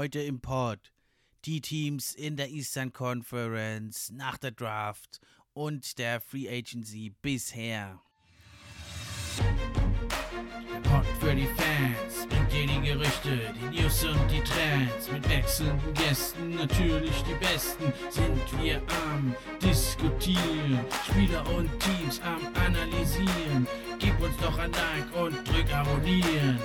Heute im Pod die Teams in der Eastern Conference nach der Draft und der Free Agency bisher. Der Pod für die Fans bringt dir die Gerüchte, die News und die Trends. Mit wechselnden Gästen, natürlich die besten, sind wir am Diskutieren. Spieler und Teams am Analysieren. Gib uns doch ein Like und drück Abonnieren.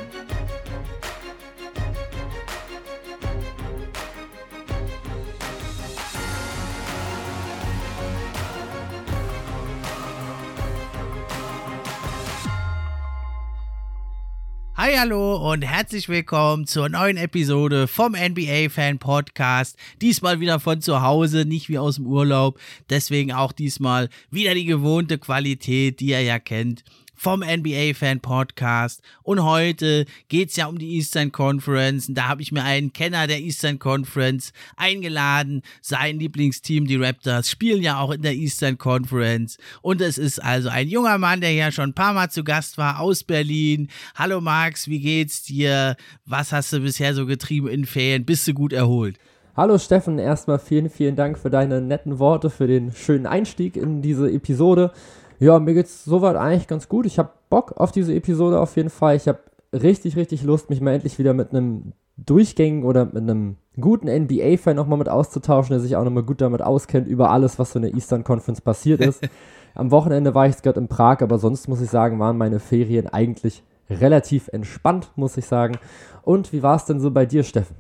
Hi, hallo und herzlich willkommen zur neuen Episode vom NBA Fan Podcast. Diesmal wieder von zu Hause, nicht wie aus dem Urlaub. Deswegen auch diesmal wieder die gewohnte Qualität, die ihr ja kennt vom NBA Fan Podcast. Und heute geht's ja um die Eastern Conference. Und da habe ich mir einen Kenner der Eastern Conference eingeladen. Sein Lieblingsteam, die Raptors, spielen ja auch in der Eastern Conference. Und es ist also ein junger Mann, der ja schon ein paar Mal zu Gast war aus Berlin. Hallo Max, wie geht's dir? Was hast du bisher so getrieben in Ferien? Bist du gut erholt? Hallo Steffen, erstmal vielen, vielen Dank für deine netten Worte, für den schönen Einstieg in diese Episode. Ja, mir geht's soweit eigentlich ganz gut. Ich habe Bock auf diese Episode auf jeden Fall. Ich habe richtig, richtig Lust, mich mal endlich wieder mit einem durchgängigen oder mit einem guten NBA-Fan nochmal mit auszutauschen, der sich auch nochmal gut damit auskennt über alles, was so in der Eastern Conference passiert ist. Am Wochenende war ich gerade in Prag, aber sonst muss ich sagen, waren meine Ferien eigentlich relativ entspannt, muss ich sagen. Und wie war es denn so bei dir, Steffen?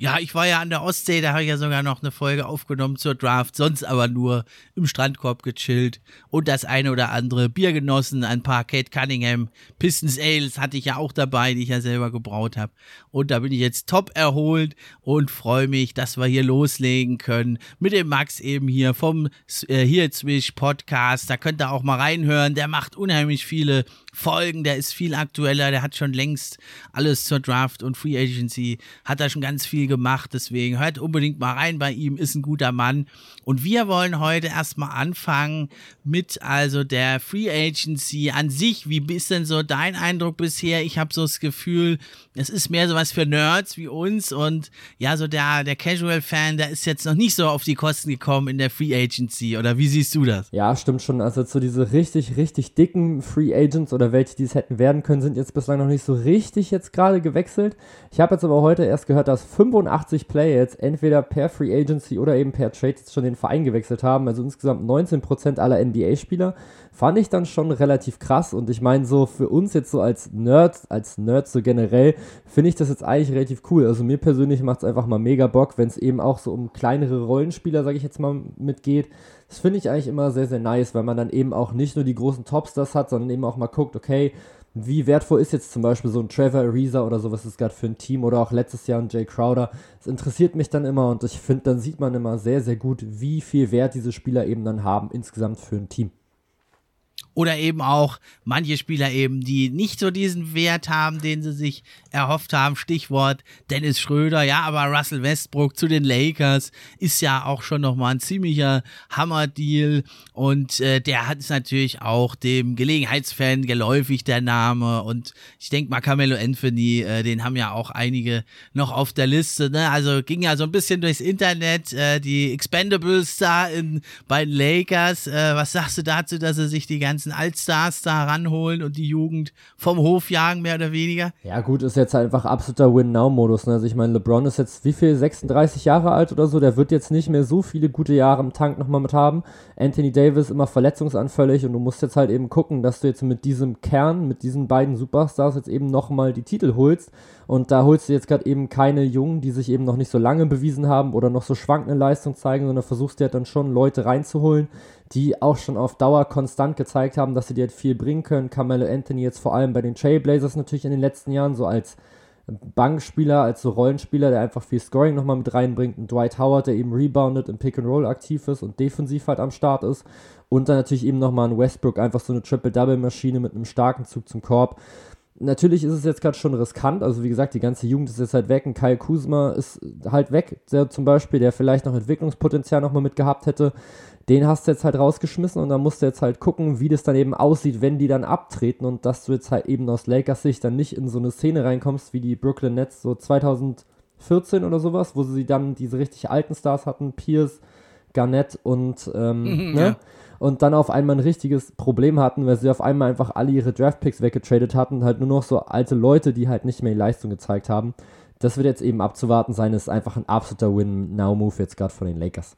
Ja, ich war ja an der Ostsee, da habe ich ja sogar noch eine Folge aufgenommen zur Draft, sonst aber nur im Strandkorb gechillt und das eine oder andere Bier genossen, ein paar Kate Cunningham Pistons Ales hatte ich ja auch dabei, die ich ja selber gebraut habe. Und da bin ich jetzt top erholt und freue mich, dass wir hier loslegen können mit dem Max eben hier vom äh, Here Swish Podcast. Da könnt ihr auch mal reinhören, der macht unheimlich viele Folgen, der ist viel aktueller, der hat schon längst alles zur Draft und Free Agency, hat da schon ganz viel gemacht, deswegen hört unbedingt mal rein bei ihm, ist ein guter Mann. Und wir wollen heute erstmal anfangen mit also der Free Agency an sich. Wie ist denn so dein Eindruck bisher? Ich habe so das Gefühl, es ist mehr so was für Nerds wie uns und ja, so der, der Casual-Fan, der ist jetzt noch nicht so auf die Kosten gekommen in der Free Agency, oder wie siehst du das? Ja, stimmt schon. Also so diese richtig, richtig dicken Free Agents oder welche, die es hätten werden können, sind jetzt bislang noch nicht so richtig jetzt gerade gewechselt. Ich habe jetzt aber heute erst gehört, dass 85 Player jetzt entweder per Free Agency oder eben per Trade schon den Verein gewechselt haben. Also insgesamt 19% aller NBA-Spieler. Fand ich dann schon relativ krass und ich meine so für uns jetzt so als Nerds, als Nerds so generell, finde ich das jetzt eigentlich relativ cool. Also mir persönlich macht es einfach mal mega Bock, wenn es eben auch so um kleinere Rollenspieler, sage ich jetzt mal, mitgeht. Das finde ich eigentlich immer sehr, sehr nice, weil man dann eben auch nicht nur die großen Topstars hat, sondern eben auch mal guckt, okay, wie wertvoll ist jetzt zum Beispiel so ein Trevor Ariza oder sowas ist gerade für ein Team oder auch letztes Jahr ein Jay Crowder. Das interessiert mich dann immer und ich finde, dann sieht man immer sehr, sehr gut, wie viel Wert diese Spieler eben dann haben insgesamt für ein Team. Oder eben auch manche Spieler eben, die nicht so diesen Wert haben, den sie sich erhofft haben. Stichwort Dennis Schröder, ja, aber Russell Westbrook zu den Lakers ist ja auch schon nochmal ein ziemlicher Hammer-Deal. Und äh, der hat es natürlich auch dem Gelegenheitsfan geläufig, der Name. Und ich denke mal, Carmelo Anthony, äh, den haben ja auch einige noch auf der Liste. Ne? Also ging ja so ein bisschen durchs Internet, äh, die Expendables da in, bei den Lakers. Äh, was sagst du dazu, dass er sich die ganzen ganzen Allstars da ranholen und die Jugend vom Hof jagen, mehr oder weniger. Ja, gut, ist jetzt einfach absoluter Win-Now-Modus. Ne? Also ich meine, LeBron ist jetzt wie viel, 36 Jahre alt oder so, der wird jetzt nicht mehr so viele gute Jahre im Tank nochmal mit haben. Anthony Davis immer verletzungsanfällig und du musst jetzt halt eben gucken, dass du jetzt mit diesem Kern, mit diesen beiden Superstars jetzt eben nochmal die Titel holst. Und da holst du jetzt gerade eben keine Jungen, die sich eben noch nicht so lange bewiesen haben oder noch so schwankende Leistung zeigen, sondern versuchst dir halt dann schon Leute reinzuholen, die auch schon auf Dauer konstant gezeigt haben, dass sie dir viel bringen können. Carmelo Anthony jetzt vor allem bei den Trailblazers natürlich in den letzten Jahren so als Bankspieler, als so Rollenspieler, der einfach viel Scoring nochmal mit reinbringt. Und Dwight Howard, der eben reboundet, im Pick and Roll aktiv ist und defensiv halt am Start ist. Und dann natürlich eben nochmal ein Westbrook, einfach so eine Triple-Double-Maschine mit einem starken Zug zum Korb Natürlich ist es jetzt gerade schon riskant. Also, wie gesagt, die ganze Jugend ist jetzt halt weg. Und Kyle Kuzma ist halt weg, der zum Beispiel, der vielleicht noch Entwicklungspotenzial nochmal mit gehabt hätte. Den hast du jetzt halt rausgeschmissen und dann musst du jetzt halt gucken, wie das dann eben aussieht, wenn die dann abtreten und dass du jetzt halt eben aus Lakers Sicht dann nicht in so eine Szene reinkommst wie die Brooklyn Nets so 2014 oder sowas, wo sie dann diese richtig alten Stars hatten, Pierce, Garnett und ähm, mhm, ne? Ja und dann auf einmal ein richtiges Problem hatten, weil sie auf einmal einfach alle ihre Draftpicks weggetradet hatten, halt nur noch so alte Leute, die halt nicht mehr die Leistung gezeigt haben. Das wird jetzt eben abzuwarten sein, ist einfach ein absoluter Win-Now-Move jetzt gerade von den Lakers.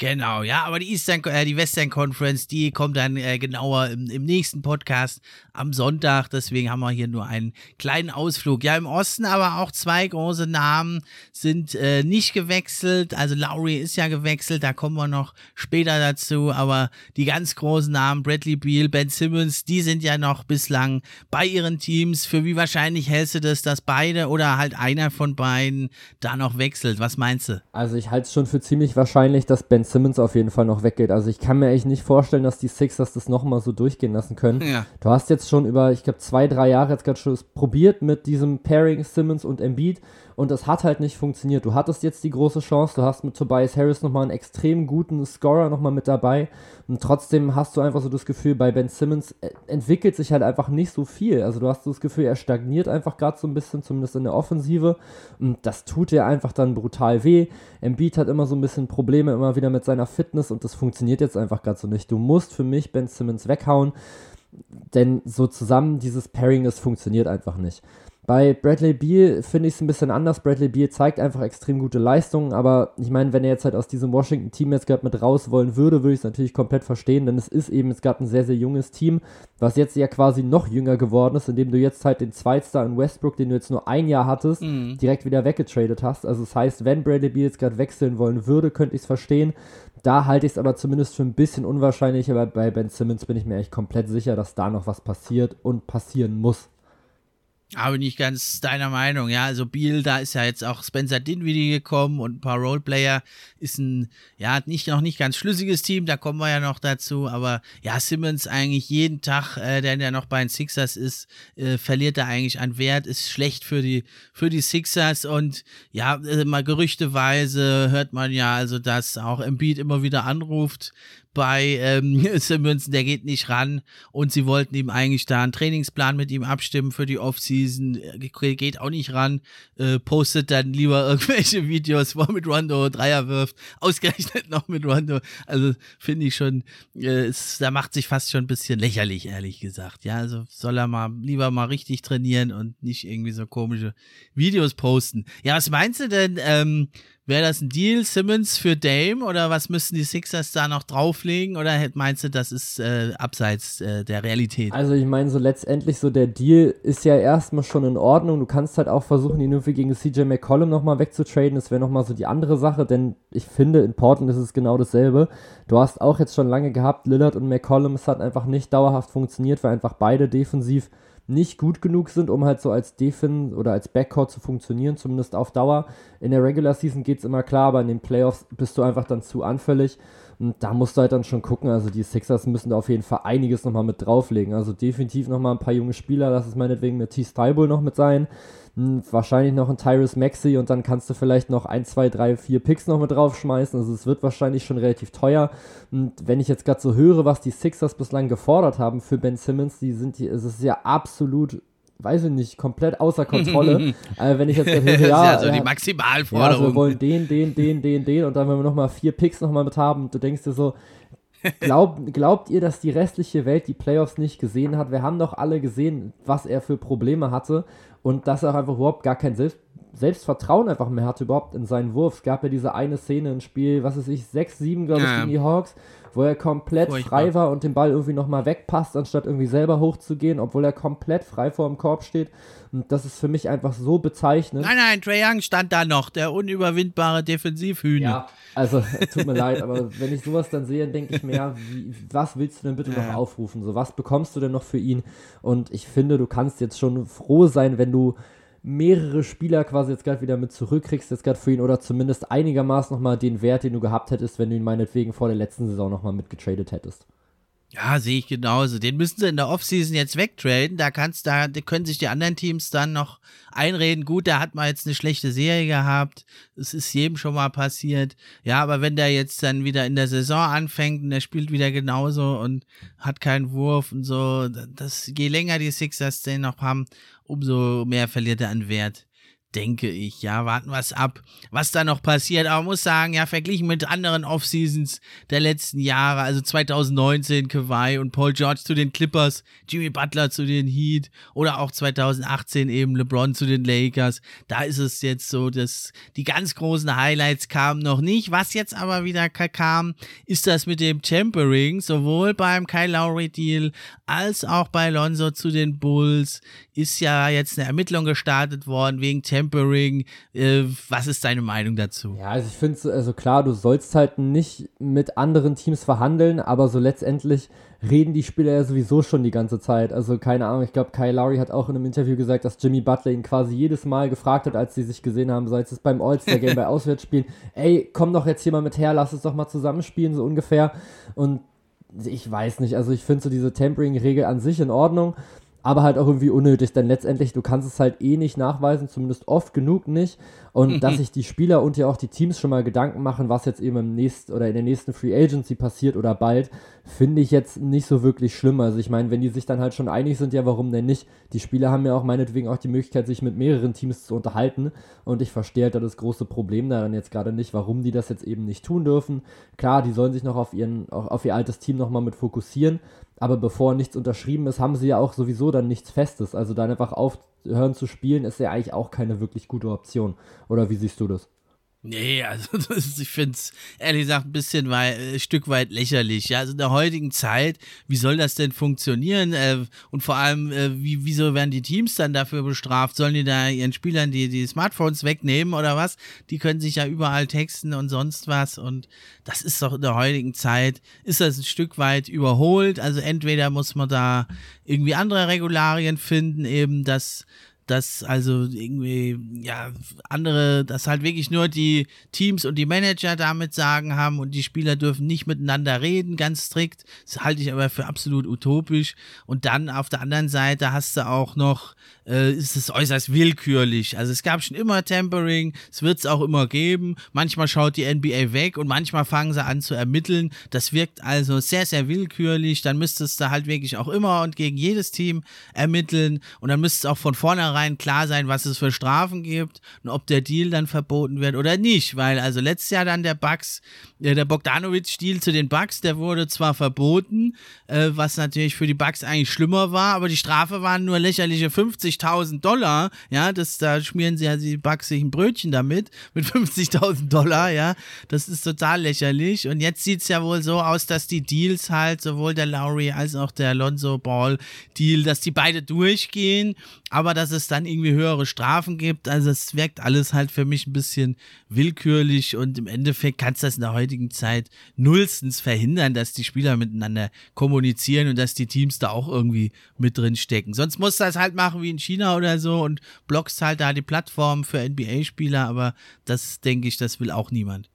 Genau, ja, aber die Eastern, äh, die Western Conference, die kommt dann äh, genauer im, im, nächsten Podcast am Sonntag. Deswegen haben wir hier nur einen kleinen Ausflug. Ja, im Osten aber auch zwei große Namen sind äh, nicht gewechselt. Also Lowry ist ja gewechselt, da kommen wir noch später dazu. Aber die ganz großen Namen, Bradley Beal, Ben Simmons, die sind ja noch bislang bei ihren Teams. Für wie wahrscheinlich hältst du das, dass beide oder halt einer von beiden da noch wechselt? Was meinst du? Also ich halte es schon für ziemlich wahrscheinlich, dass Ben Simmons auf jeden Fall noch weggeht. Also ich kann mir echt nicht vorstellen, dass die Sixers das nochmal so durchgehen lassen können. Ja. Du hast jetzt schon über, ich glaube, zwei, drei Jahre jetzt gerade schon probiert mit diesem Pairing Simmons und Embiid und das hat halt nicht funktioniert. Du hattest jetzt die große Chance, du hast mit Tobias Harris nochmal einen extrem guten Scorer nochmal mit dabei und trotzdem hast du einfach so das Gefühl, bei Ben Simmons äh, entwickelt sich halt einfach nicht so viel. Also du hast so das Gefühl, er stagniert einfach gerade so ein bisschen, zumindest in der Offensive und das tut dir einfach dann brutal weh. Embiid hat immer so ein bisschen Probleme immer wieder mit seiner Fitness und das funktioniert jetzt einfach gerade so nicht. Du musst für mich Ben Simmons weghauen denn so zusammen dieses Pairing, das funktioniert einfach nicht. Bei Bradley Beal finde ich es ein bisschen anders. Bradley Beal zeigt einfach extrem gute Leistungen, aber ich meine, wenn er jetzt halt aus diesem Washington-Team jetzt gerade mit raus wollen würde, würde ich es natürlich komplett verstehen, denn es ist eben jetzt gerade ein sehr, sehr junges Team, was jetzt ja quasi noch jünger geworden ist, indem du jetzt halt den Zweitstar in Westbrook, den du jetzt nur ein Jahr hattest, mhm. direkt wieder weggetradet hast. Also das heißt, wenn Bradley Beal jetzt gerade wechseln wollen würde, könnte ich es verstehen. Da halte ich es aber zumindest für ein bisschen unwahrscheinlich, aber bei Ben Simmons bin ich mir echt komplett sicher, dass da noch was passiert und passieren muss. Aber nicht ganz deiner Meinung, ja. Also Biel, da ist ja jetzt auch Spencer Dinwiddie gekommen und ein paar Roleplayer. Ist ein, ja, nicht, noch nicht ganz schlüssiges Team, da kommen wir ja noch dazu. Aber ja, Simmons eigentlich jeden Tag, äh, der ja noch bei den Sixers ist, äh, verliert er eigentlich an Wert, ist schlecht für die, für die Sixers. Und ja, äh, mal gerüchteweise hört man ja also, dass auch Embiid immer wieder anruft bei ähm, Simmons, der geht nicht ran. Und sie wollten ihm eigentlich da einen Trainingsplan mit ihm abstimmen für die Offseason, äh, geht auch nicht ran, äh, postet dann lieber irgendwelche Videos, wo er mit Rondo Dreier wirft, ausgerechnet noch mit Rondo, also finde ich schon, äh, es, da macht sich fast schon ein bisschen lächerlich, ehrlich gesagt, ja, also soll er mal lieber mal richtig trainieren und nicht irgendwie so komische Videos posten. Ja, was meinst du denn, ähm, Wäre das ein Deal, Simmons für Dame oder was müssten die Sixers da noch drauflegen oder meinst du, das ist äh, abseits äh, der Realität? Also ich meine, so letztendlich so der Deal ist ja erstmal schon in Ordnung. Du kannst halt auch versuchen, ihn irgendwie gegen CJ McCollum nochmal wegzutraden. Das wäre nochmal so die andere Sache, denn ich finde, in Portland ist es genau dasselbe. Du hast auch jetzt schon lange gehabt, Lillard und McCollum, es hat einfach nicht dauerhaft funktioniert, weil einfach beide defensiv nicht gut genug sind, um halt so als Defin oder als Backcourt zu funktionieren, zumindest auf Dauer. In der Regular Season geht es immer klar, aber in den Playoffs bist du einfach dann zu anfällig. Und da musst du halt dann schon gucken. Also die Sixers müssen da auf jeden Fall einiges nochmal mit drauflegen. Also definitiv nochmal ein paar junge Spieler, lass es meinetwegen mit T. Stybul noch mit sein wahrscheinlich noch ein Tyrus Maxi und dann kannst du vielleicht noch ein, zwei, drei, vier Picks noch mit draufschmeißen. Also es wird wahrscheinlich schon relativ teuer. Und wenn ich jetzt gerade so höre, was die Sixers bislang gefordert haben für Ben Simmons, die sind es ist ja absolut weiß ich nicht, komplett außer Kontrolle. äh, wenn ich jetzt höre, ja, ja, also die Maximalforderung. Ja, wir wollen den, den, den, den, den und dann wenn wir nochmal vier Picks nochmal mit haben, du denkst dir so, Glaub, glaubt ihr, dass die restliche Welt die Playoffs nicht gesehen hat? Wir haben doch alle gesehen, was er für Probleme hatte und dass er einfach überhaupt gar kein Selbst Selbstvertrauen einfach mehr hatte überhaupt in seinen Wurf. Es gab ja diese eine Szene im Spiel, was weiß ich, 6, 7, glaube ich, ja. gegen die Hawks, wo er komplett Furchtbar. frei war und den Ball irgendwie nochmal wegpasst, anstatt irgendwie selber hochzugehen, obwohl er komplett frei vor dem Korb steht. Und das ist für mich einfach so bezeichnend. Nein, nein, Trae Young stand da noch, der unüberwindbare Defensivhühner. Ja, also tut mir leid, aber wenn ich sowas dann sehe, denke ich mir, ja, wie, was willst du denn bitte ja. noch aufrufen? So, was bekommst du denn noch für ihn? Und ich finde, du kannst jetzt schon froh sein, wenn du mehrere Spieler quasi jetzt gerade wieder mit zurückkriegst, jetzt gerade für ihn oder zumindest einigermaßen nochmal den Wert, den du gehabt hättest, wenn du ihn meinetwegen vor der letzten Saison nochmal mitgetradet hättest. Ja, sehe ich genauso. Den müssen sie in der Offseason jetzt wegtraden. Da kannst da können sich die anderen Teams dann noch einreden. Gut, der hat mal jetzt eine schlechte Serie gehabt. Es ist jedem schon mal passiert. Ja, aber wenn der jetzt dann wieder in der Saison anfängt und der spielt wieder genauso und hat keinen Wurf und so, das je länger die Sixers den noch haben, umso mehr verliert er an Wert denke ich. Ja, warten wir es ab, was da noch passiert. Aber muss sagen, ja, verglichen mit anderen Off-Seasons der letzten Jahre, also 2019 Kawhi und Paul George zu den Clippers, Jimmy Butler zu den Heat oder auch 2018 eben LeBron zu den Lakers. Da ist es jetzt so, dass die ganz großen Highlights kamen noch nicht. Was jetzt aber wieder kam, ist das mit dem Tempering, sowohl beim Kyle Lowry Deal als auch bei Lonzo zu den Bulls ist ja jetzt eine Ermittlung gestartet worden wegen Tempering. Äh, was ist deine Meinung dazu? Ja, also ich finde es, also klar, du sollst halt nicht mit anderen Teams verhandeln, aber so letztendlich reden die Spieler ja sowieso schon die ganze Zeit. Also keine Ahnung, ich glaube, Kyle Lowry hat auch in einem Interview gesagt, dass Jimmy Butler ihn quasi jedes Mal gefragt hat, als sie sich gesehen haben, sei es beim All-Star-Game, bei Auswärtsspielen, ey, komm doch jetzt hier mal mit her, lass es doch mal zusammenspielen, so ungefähr. Und ich weiß nicht, also ich finde so diese Tempering-Regel an sich in Ordnung aber halt auch irgendwie unnötig, denn letztendlich, du kannst es halt eh nicht nachweisen, zumindest oft genug nicht. Und mhm. dass sich die Spieler und ja auch die Teams schon mal Gedanken machen, was jetzt eben im nächsten oder in der nächsten Free Agency passiert oder bald, finde ich jetzt nicht so wirklich schlimm. Also ich meine, wenn die sich dann halt schon einig sind, ja, warum denn nicht? Die Spieler haben ja auch meinetwegen auch die Möglichkeit, sich mit mehreren Teams zu unterhalten. Und ich verstehe halt das große Problem daran jetzt gerade nicht, warum die das jetzt eben nicht tun dürfen. Klar, die sollen sich noch auf, ihren, auf ihr altes Team nochmal mit fokussieren. Aber bevor nichts unterschrieben ist, haben sie ja auch sowieso dann nichts Festes. Also dann einfach aufhören zu spielen, ist ja eigentlich auch keine wirklich gute Option. Oder wie siehst du das? Nee, also ist, ich finde es ehrlich gesagt ein bisschen ein äh, Stück weit lächerlich. Ja, also in der heutigen Zeit, wie soll das denn funktionieren? Äh, und vor allem, äh, wie, wieso werden die Teams dann dafür bestraft? Sollen die da ihren Spielern die, die Smartphones wegnehmen oder was? Die können sich ja überall texten und sonst was. Und das ist doch in der heutigen Zeit, ist das ein Stück weit überholt. Also entweder muss man da irgendwie andere Regularien finden, eben, dass dass also irgendwie, ja, andere, dass halt wirklich nur die Teams und die Manager damit sagen haben und die Spieler dürfen nicht miteinander reden, ganz strikt. Das halte ich aber für absolut utopisch. Und dann auf der anderen Seite hast du auch noch, äh, ist es äußerst willkürlich. Also es gab schon immer Tempering, es wird es auch immer geben. Manchmal schaut die NBA weg und manchmal fangen sie an zu ermitteln. Das wirkt also sehr, sehr willkürlich. Dann müsstest du halt wirklich auch immer und gegen jedes Team ermitteln und dann müsste es auch von vornherein klar sein, was es für Strafen gibt und ob der Deal dann verboten wird oder nicht. Weil also letztes Jahr dann der Bugs, äh, der Bogdanovic-Deal zu den Bugs, der wurde zwar verboten, äh, was natürlich für die Bugs eigentlich schlimmer war, aber die Strafe waren nur lächerliche 50.000 Dollar. Ja, das, da schmieren sie ja die Bugs sich ein Brötchen damit, mit 50.000 Dollar, ja. Das ist total lächerlich. Und jetzt sieht es ja wohl so aus, dass die Deals halt, sowohl der Lowry als auch der Alonso Ball Deal, dass die beide durchgehen, aber dass es dann irgendwie höhere Strafen gibt. Also es wirkt alles halt für mich ein bisschen willkürlich und im Endeffekt kannst du das in der heutigen Zeit nullstens verhindern, dass die Spieler miteinander kommunizieren und dass die Teams da auch irgendwie mit drin stecken. Sonst musst du das halt machen wie in China oder so und blockst halt da die Plattform für NBA-Spieler, aber das denke ich, das will auch niemand.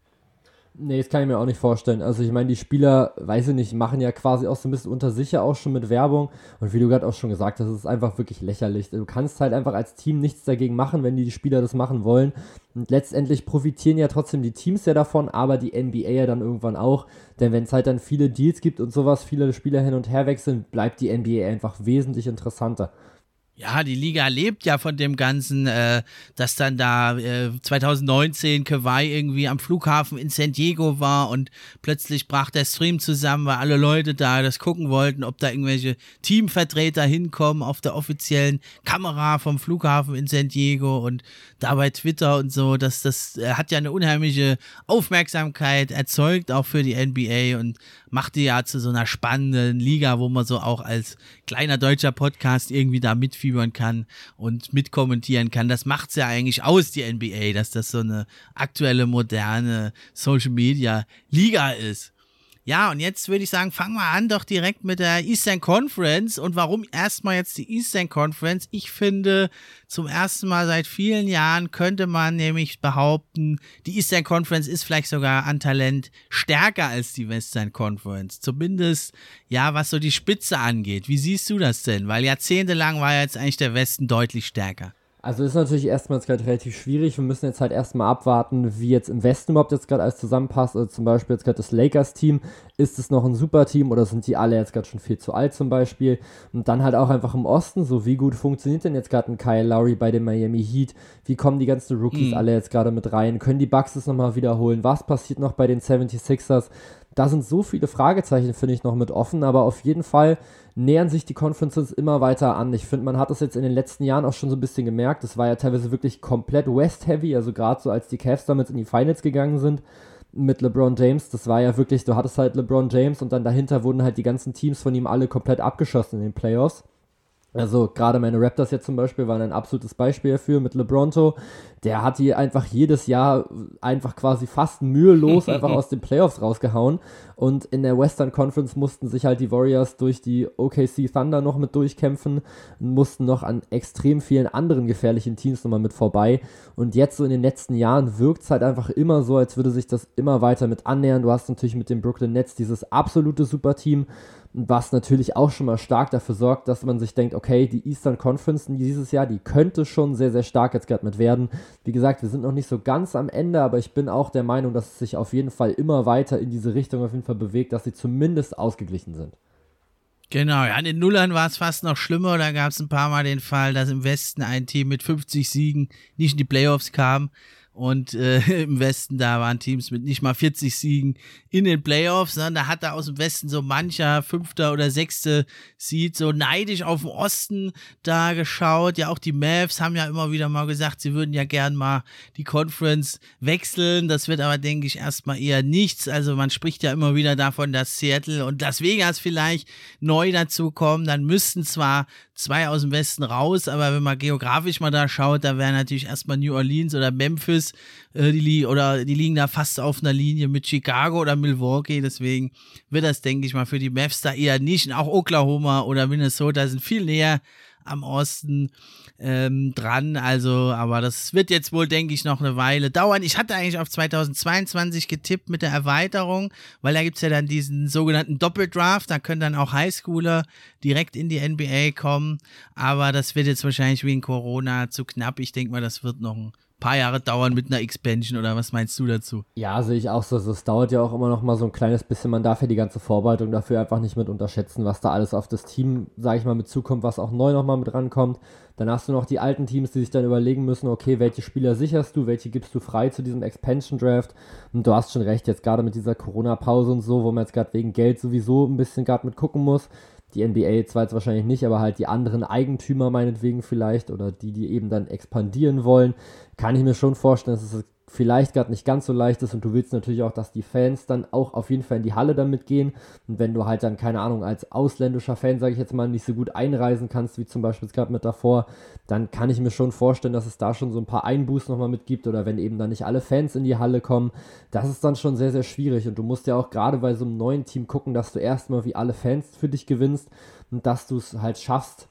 Nee, das kann ich mir auch nicht vorstellen. Also ich meine, die Spieler, weiß ich nicht, machen ja quasi auch so ein bisschen unter sich ja auch schon mit Werbung. Und wie du gerade auch schon gesagt hast, ist einfach wirklich lächerlich. Du kannst halt einfach als Team nichts dagegen machen, wenn die Spieler das machen wollen. Und letztendlich profitieren ja trotzdem die Teams ja davon, aber die NBA ja dann irgendwann auch. Denn wenn es halt dann viele Deals gibt und sowas, viele Spieler hin und her wechseln, bleibt die NBA einfach wesentlich interessanter. Ja, die Liga lebt ja von dem Ganzen, äh, dass dann da äh, 2019 Kawhi irgendwie am Flughafen in San Diego war und plötzlich brach der Stream zusammen, weil alle Leute da das gucken wollten, ob da irgendwelche Teamvertreter hinkommen auf der offiziellen Kamera vom Flughafen in San Diego und da bei Twitter und so, dass das äh, hat ja eine unheimliche Aufmerksamkeit erzeugt, auch für die NBA und machte ja zu so einer spannenden Liga, wo man so auch als kleiner deutscher Podcast irgendwie da mitfiebern kann und mitkommentieren kann. Das macht's ja eigentlich aus, die NBA, dass das so eine aktuelle, moderne Social Media Liga ist. Ja, und jetzt würde ich sagen, fangen wir an doch direkt mit der Eastern Conference. Und warum erstmal jetzt die Eastern Conference? Ich finde, zum ersten Mal seit vielen Jahren könnte man nämlich behaupten, die Eastern Conference ist vielleicht sogar an Talent stärker als die Western Conference. Zumindest, ja, was so die Spitze angeht. Wie siehst du das denn? Weil jahrzehntelang war jetzt eigentlich der Westen deutlich stärker. Also ist natürlich erstmal jetzt gerade relativ schwierig. Wir müssen jetzt halt erstmal abwarten, wie jetzt im Westen überhaupt jetzt gerade alles zusammenpasst. Also zum Beispiel jetzt gerade das Lakers-Team. Ist es noch ein super Team oder sind die alle jetzt gerade schon viel zu alt zum Beispiel? Und dann halt auch einfach im Osten, so wie gut funktioniert denn jetzt gerade ein Kyle Lowry bei dem Miami Heat? Wie kommen die ganzen Rookies mhm. alle jetzt gerade mit rein? Können die Bucks es nochmal wiederholen? Was passiert noch bei den 76ers? Da sind so viele Fragezeichen, finde ich, noch mit offen, aber auf jeden Fall nähern sich die Conferences immer weiter an. Ich finde, man hat das jetzt in den letzten Jahren auch schon so ein bisschen gemerkt. Es war ja teilweise wirklich komplett West-heavy, also gerade so als die Cavs damals in die Finals gegangen sind mit LeBron James, das war ja wirklich, du hattest halt LeBron James und dann dahinter wurden halt die ganzen Teams von ihm alle komplett abgeschossen in den Playoffs. Also gerade meine Raptors jetzt zum Beispiel waren ein absolutes Beispiel dafür mit LeBronto. Der hat die einfach jedes Jahr einfach quasi fast mühelos einfach aus den Playoffs rausgehauen. Und in der Western Conference mussten sich halt die Warriors durch die OKC Thunder noch mit durchkämpfen, mussten noch an extrem vielen anderen gefährlichen Teams nochmal mit vorbei. Und jetzt so in den letzten Jahren wirkt es halt einfach immer so, als würde sich das immer weiter mit annähern. Du hast natürlich mit den Brooklyn Nets dieses absolute Superteam was natürlich auch schon mal stark dafür sorgt, dass man sich denkt, okay, die Eastern Conference dieses Jahr, die könnte schon sehr, sehr stark jetzt gerade mit werden. Wie gesagt, wir sind noch nicht so ganz am Ende, aber ich bin auch der Meinung, dass es sich auf jeden Fall immer weiter in diese Richtung auf jeden Fall bewegt, dass sie zumindest ausgeglichen sind. Genau, ja, in den Nullern war es fast noch schlimmer. Da gab es ein paar Mal den Fall, dass im Westen ein Team mit 50 Siegen nicht in die Playoffs kam. Und äh, im Westen, da waren Teams mit nicht mal 40 Siegen in den Playoffs. Ne? Da hat da aus dem Westen so mancher fünfter oder sechste Seed so neidisch auf den Osten da geschaut. Ja, auch die Mavs haben ja immer wieder mal gesagt, sie würden ja gern mal die Conference wechseln. Das wird aber, denke ich, erstmal eher nichts. Also man spricht ja immer wieder davon, dass Seattle und Las Vegas vielleicht neu dazu kommen. Dann müssten zwar zwei aus dem Westen raus, aber wenn man geografisch mal da schaut, da wäre natürlich erstmal New Orleans oder Memphis, äh, die, oder die liegen da fast auf einer Linie mit Chicago oder Milwaukee, deswegen wird das, denke ich mal, für die Mavs da eher nicht. Und auch Oklahoma oder Minnesota sind viel näher am Osten ähm, dran. Also, aber das wird jetzt wohl, denke ich, noch eine Weile dauern. Ich hatte eigentlich auf 2022 getippt mit der Erweiterung, weil da gibt es ja dann diesen sogenannten Doppeldraft. Da können dann auch Highschooler direkt in die NBA kommen. Aber das wird jetzt wahrscheinlich wegen Corona zu knapp. Ich denke mal, das wird noch ein paar Jahre dauern mit einer Expansion oder was meinst du dazu? Ja, sehe ich auch so. Also es dauert ja auch immer noch mal so ein kleines bisschen. Man darf ja die ganze Vorbereitung dafür einfach nicht mit unterschätzen, was da alles auf das Team, sage ich mal, mit zukommt, was auch neu noch mal mit rankommt. Dann hast du noch die alten Teams, die sich dann überlegen müssen, okay, welche Spieler sicherst du, welche gibst du frei zu diesem Expansion Draft. Und du hast schon recht, jetzt gerade mit dieser Corona-Pause und so, wo man jetzt gerade wegen Geld sowieso ein bisschen gerade mit gucken muss die NBA zwar jetzt wahrscheinlich nicht, aber halt die anderen Eigentümer meinetwegen vielleicht oder die, die eben dann expandieren wollen, kann ich mir schon vorstellen, dass es vielleicht gerade nicht ganz so leicht ist und du willst natürlich auch, dass die Fans dann auch auf jeden Fall in die Halle damit gehen. Und wenn du halt dann, keine Ahnung, als ausländischer Fan, sage ich jetzt mal, nicht so gut einreisen kannst, wie zum Beispiel gerade mit davor, dann kann ich mir schon vorstellen, dass es da schon so ein paar Einbußen nochmal mit gibt oder wenn eben dann nicht alle Fans in die Halle kommen, das ist dann schon sehr, sehr schwierig und du musst ja auch gerade bei so einem neuen Team gucken, dass du erstmal wie alle Fans für dich gewinnst und dass du es halt schaffst,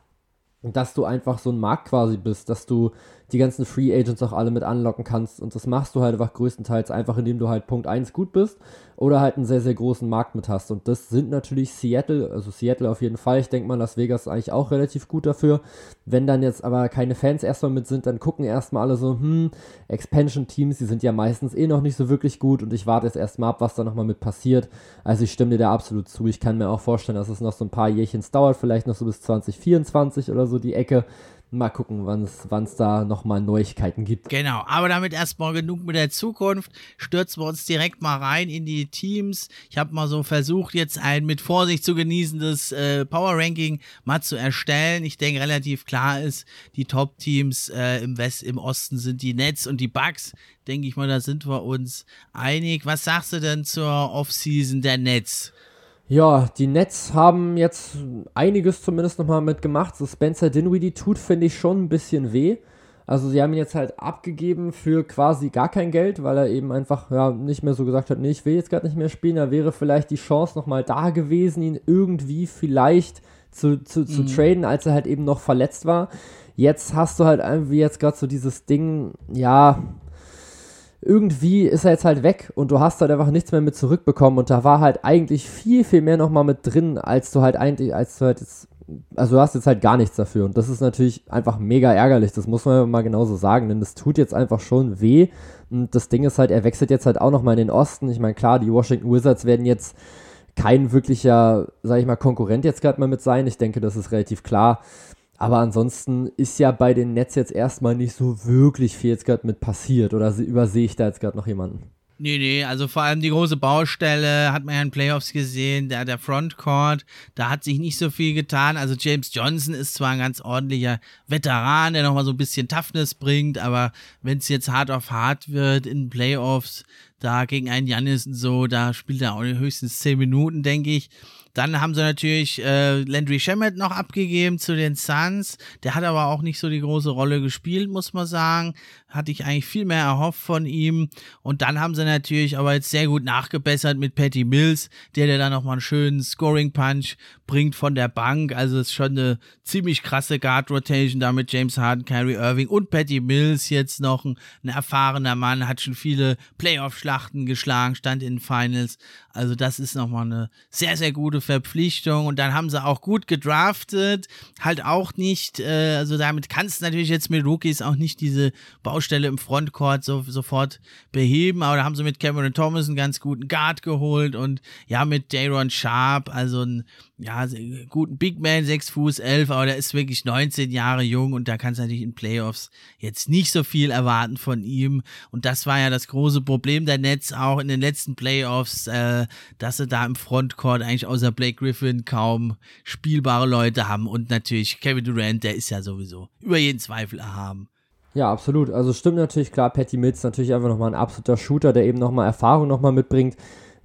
dass du einfach so ein Markt quasi bist, dass du die ganzen Free Agents auch alle mit anlocken kannst. Und das machst du halt einfach größtenteils einfach, indem du halt Punkt 1 gut bist oder halt einen sehr, sehr großen Markt mit hast. Und das sind natürlich Seattle, also Seattle auf jeden Fall. Ich denke mal, Las Vegas ist eigentlich auch relativ gut dafür. Wenn dann jetzt aber keine Fans erstmal mit sind, dann gucken erstmal alle so, hm, Expansion-Teams, die sind ja meistens eh noch nicht so wirklich gut und ich warte jetzt erstmal ab, was da nochmal mit passiert. Also ich stimme dir da absolut zu. Ich kann mir auch vorstellen, dass es noch so ein paar Jährchens dauert, vielleicht noch so bis 2024 oder so die Ecke. Mal gucken, wann es da nochmal Neuigkeiten gibt. Genau, aber damit erstmal genug mit der Zukunft. Stürzen wir uns direkt mal rein in die Teams. Ich habe mal so versucht, jetzt ein mit Vorsicht zu genießendes äh, Power Ranking mal zu erstellen. Ich denke, relativ klar ist, die Top-Teams äh, im West, im Osten sind die Nets und die Bucks. Denke ich mal, da sind wir uns einig. Was sagst du denn zur Offseason der Nets? Ja, die Nets haben jetzt einiges zumindest nochmal mitgemacht. So Spencer Dinwiddie tut, finde ich, schon ein bisschen weh. Also sie haben ihn jetzt halt abgegeben für quasi gar kein Geld, weil er eben einfach ja nicht mehr so gesagt hat, nee, ich will jetzt gerade nicht mehr spielen. Da wäre vielleicht die Chance nochmal da gewesen, ihn irgendwie vielleicht zu, zu, zu mhm. traden, als er halt eben noch verletzt war. Jetzt hast du halt irgendwie jetzt gerade so dieses Ding, ja, irgendwie ist er jetzt halt weg und du hast halt einfach nichts mehr mit zurückbekommen und da war halt eigentlich viel, viel mehr nochmal mit drin, als du halt eigentlich, als du halt jetzt, also du hast jetzt halt gar nichts dafür und das ist natürlich einfach mega ärgerlich, das muss man mal genauso sagen, denn das tut jetzt einfach schon weh und das Ding ist halt, er wechselt jetzt halt auch nochmal in den Osten, ich meine klar, die Washington Wizards werden jetzt kein wirklicher, sag ich mal, Konkurrent jetzt gerade mal mit sein, ich denke, das ist relativ klar, aber ansonsten ist ja bei den Nets jetzt erstmal nicht so wirklich viel jetzt gerade mit passiert. Oder übersehe ich da jetzt gerade noch jemanden? Nee, nee, also vor allem die große Baustelle hat man ja in Playoffs gesehen, der, der Frontcourt, da hat sich nicht so viel getan. Also James Johnson ist zwar ein ganz ordentlicher Veteran, der nochmal so ein bisschen Toughness bringt, aber wenn es jetzt hart auf hart wird in Playoffs, da gegen einen Janis und so, da spielt er auch höchstens 10 Minuten, denke ich. Dann haben sie natürlich äh, Landry Shamet noch abgegeben zu den Suns. Der hat aber auch nicht so die große Rolle gespielt, muss man sagen. Hatte ich eigentlich viel mehr erhofft von ihm. Und dann haben sie natürlich aber jetzt sehr gut nachgebessert mit Patty Mills, der der dann nochmal einen schönen Scoring Punch bringt von der Bank. Also ist schon eine ziemlich krasse Guard Rotation da mit James Harden, Kyrie Irving und Patty Mills jetzt noch ein, ein erfahrener Mann, hat schon viele Playoff-Schlachten geschlagen, stand in Finals. Also das ist nochmal eine sehr, sehr gute Verpflichtung. Und dann haben sie auch gut gedraftet. Halt auch nicht, äh, also damit kannst du natürlich jetzt mit Rookies auch nicht diese Baustelle im Frontcourt so, sofort beheben. Aber da haben sie mit Cameron Thomas einen ganz guten Guard geholt und ja, mit Daron Sharp, also ein ja, guten Big Man, 6 Fuß 11, aber der ist wirklich 19 Jahre jung und da kannst du natürlich in Playoffs jetzt nicht so viel erwarten von ihm. Und das war ja das große Problem der Nets auch in den letzten Playoffs, äh, dass sie da im Frontcourt eigentlich außer Blake Griffin kaum spielbare Leute haben und natürlich Kevin Durant, der ist ja sowieso über jeden Zweifel erhaben. Ja, absolut. Also stimmt natürlich klar, Patty Mills natürlich einfach nochmal ein absoluter Shooter, der eben nochmal Erfahrung nochmal mitbringt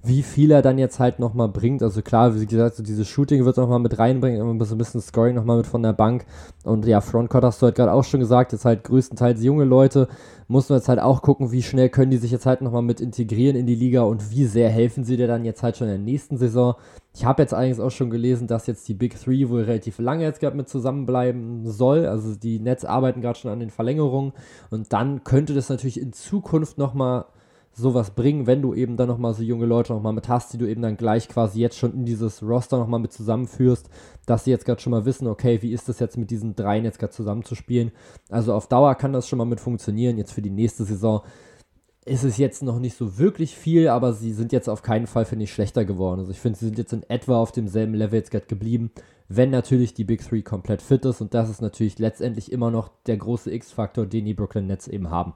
wie viel er dann jetzt halt nochmal bringt. Also klar, wie gesagt, so dieses Shooting wird nochmal mit reinbringen, immer so ein bisschen Scoring nochmal mit von der Bank. Und ja, Frontcourt hast du halt gerade auch schon gesagt, jetzt halt größtenteils junge Leute. Muss man jetzt halt auch gucken, wie schnell können die sich jetzt halt nochmal mit integrieren in die Liga und wie sehr helfen sie dir dann jetzt halt schon in der nächsten Saison. Ich habe jetzt eigentlich auch schon gelesen, dass jetzt die Big Three wohl relativ lange jetzt gerade mit zusammenbleiben soll. Also die Nets arbeiten gerade schon an den Verlängerungen und dann könnte das natürlich in Zukunft nochmal sowas bringen, wenn du eben dann nochmal so junge Leute nochmal mit hast, die du eben dann gleich quasi jetzt schon in dieses Roster nochmal mit zusammenführst, dass sie jetzt gerade schon mal wissen, okay, wie ist das jetzt mit diesen dreien jetzt gerade zusammenzuspielen. Also auf Dauer kann das schon mal mit funktionieren. Jetzt für die nächste Saison ist es jetzt noch nicht so wirklich viel, aber sie sind jetzt auf keinen Fall, finde ich, schlechter geworden. Also ich finde, sie sind jetzt in etwa auf demselben Level jetzt gerade geblieben, wenn natürlich die Big Three komplett fit ist und das ist natürlich letztendlich immer noch der große X-Faktor, den die Brooklyn Nets eben haben.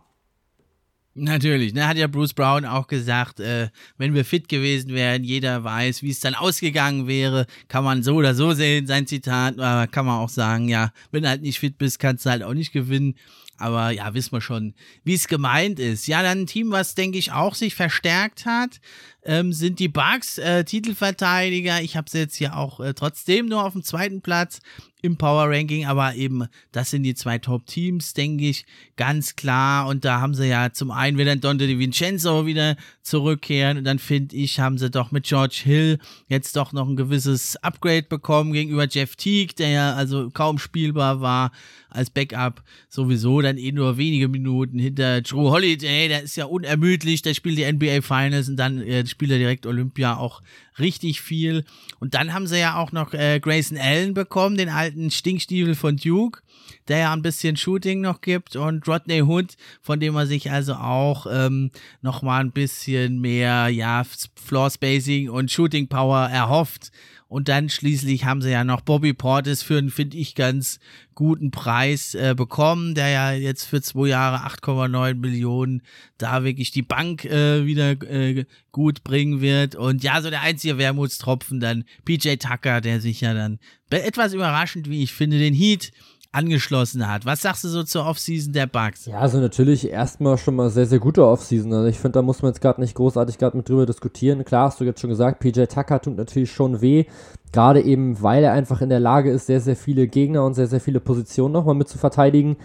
Natürlich, ne, hat ja Bruce Brown auch gesagt, äh, wenn wir fit gewesen wären, jeder weiß, wie es dann ausgegangen wäre, kann man so oder so sehen, sein Zitat, aber kann man auch sagen, ja, wenn du halt nicht fit bist, kannst du halt auch nicht gewinnen. Aber ja, wissen wir schon, wie es gemeint ist. Ja, dann ein Team, was denke ich auch sich verstärkt hat, ähm, sind die Bucks, äh, Titelverteidiger. Ich habe sie jetzt hier auch äh, trotzdem nur auf dem zweiten Platz im Power Ranking, aber eben das sind die zwei Top-Teams, denke ich, ganz klar. Und da haben sie ja zum einen wieder Dante Di Vincenzo wieder zurückkehren und dann finde ich, haben sie doch mit George Hill jetzt doch noch ein gewisses Upgrade bekommen gegenüber Jeff Teague, der ja also kaum spielbar war als Backup, sowieso dann eh nur wenige Minuten hinter Drew Holiday, der ist ja unermüdlich, der spielt die NBA Finals und dann äh, spielt er direkt Olympia auch richtig viel. Und dann haben sie ja auch noch äh, Grayson Allen bekommen, den alten Stinkstiefel von Duke, der ja ein bisschen Shooting noch gibt und Rodney Hood, von dem man sich also auch ähm, noch mal ein bisschen mehr ja Floor Spacing und Shooting Power erhofft. Und dann schließlich haben sie ja noch Bobby Portis für einen, finde ich, ganz guten Preis äh, bekommen, der ja jetzt für zwei Jahre 8,9 Millionen da wirklich die Bank äh, wieder äh, gut bringen wird. Und ja, so der einzige Wermutstropfen dann PJ Tucker, der sich ja dann etwas überraschend, wie ich finde, den Heat angeschlossen hat. Was sagst du so zur Offseason der Bugs? Ja, also natürlich erstmal schon mal sehr, sehr gute Offseason. Also ich finde, da muss man jetzt gerade nicht großartig gerade mit drüber diskutieren. Klar, hast du jetzt schon gesagt, PJ Tucker tut natürlich schon weh. Gerade eben, weil er einfach in der Lage ist, sehr, sehr viele Gegner und sehr, sehr viele Positionen nochmal mit zu verteidigen.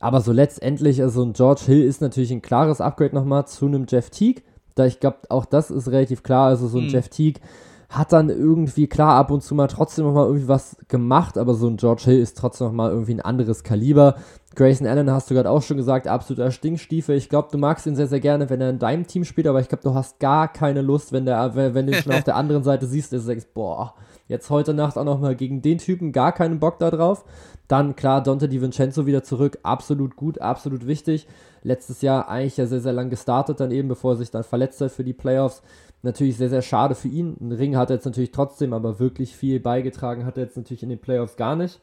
Aber so letztendlich, also ein George Hill ist natürlich ein klares Upgrade nochmal zu einem Jeff Teague. Da ich glaube, auch das ist relativ klar. Also so ein mhm. Jeff Teague hat dann irgendwie, klar, ab und zu mal trotzdem nochmal irgendwie was gemacht, aber so ein George Hill ist trotzdem nochmal irgendwie ein anderes Kaliber. Grayson Allen hast du gerade auch schon gesagt, absoluter Stinkstiefel. Ich glaube, du magst ihn sehr, sehr gerne, wenn er in deinem Team spielt, aber ich glaube, du hast gar keine Lust, wenn, der, wenn, wenn du ihn schon auf der anderen Seite siehst, dass du denkst, boah, jetzt heute Nacht auch nochmal gegen den Typen, gar keinen Bock da drauf. Dann klar, Dante DiVincenzo wieder zurück, absolut gut, absolut wichtig. Letztes Jahr eigentlich ja sehr, sehr lang gestartet, dann eben, bevor er sich dann verletzt hat für die Playoffs. Natürlich sehr, sehr schade für ihn. Ein Ring hat er jetzt natürlich trotzdem, aber wirklich viel beigetragen hat er jetzt natürlich in den Playoffs gar nicht.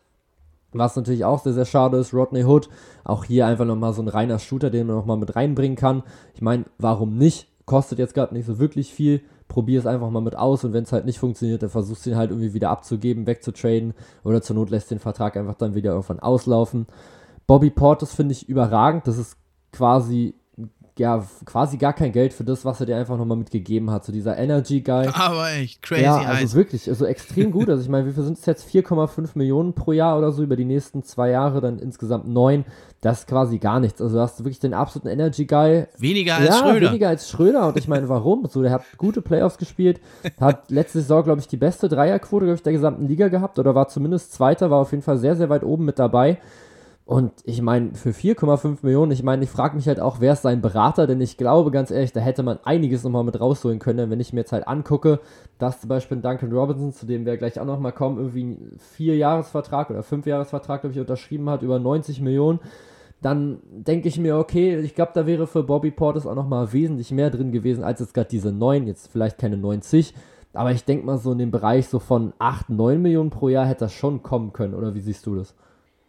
Was natürlich auch sehr, sehr schade ist, Rodney Hood, auch hier einfach nochmal so ein reiner Shooter, den man nochmal mit reinbringen kann. Ich meine, warum nicht? Kostet jetzt gerade nicht so wirklich viel. Probier es einfach mal mit aus und wenn es halt nicht funktioniert, dann versuchst du ihn halt irgendwie wieder abzugeben, wegzutraden oder zur Not lässt den Vertrag einfach dann wieder irgendwann auslaufen. Bobby Portis finde ich überragend. Das ist quasi ja, quasi gar kein Geld für das, was er dir einfach nochmal mitgegeben hat. So dieser Energy Guy. Aber echt, crazy. Ja, also Eyes. wirklich, also extrem gut. Also ich meine, wie viel sind es jetzt? 4,5 Millionen pro Jahr oder so über die nächsten zwei Jahre, dann insgesamt neun. Das ist quasi gar nichts. Also du hast wirklich den absoluten Energy Guy. Weniger als ja, Schröder. weniger als Schröder. Und ich meine, warum? So, der hat gute Playoffs gespielt, hat letzte Saison, glaube ich, die beste Dreierquote, glaube ich, der gesamten Liga gehabt oder war zumindest Zweiter, war auf jeden Fall sehr, sehr weit oben mit dabei. Und ich meine, für 4,5 Millionen, ich meine, ich frage mich halt auch, wer ist sein Berater, denn ich glaube, ganz ehrlich, da hätte man einiges nochmal mit rausholen können, wenn ich mir jetzt halt angucke, dass zum Beispiel Duncan Robinson, zu dem wir gleich auch nochmal kommen, irgendwie einen Vierjahresvertrag oder Fünfjahresvertrag, glaube ich, unterschrieben hat, über 90 Millionen, dann denke ich mir, okay, ich glaube, da wäre für Bobby Portis auch nochmal wesentlich mehr drin gewesen, als jetzt gerade diese 9, jetzt vielleicht keine 90, aber ich denke mal so in dem Bereich so von 8, 9 Millionen pro Jahr hätte das schon kommen können, oder wie siehst du das?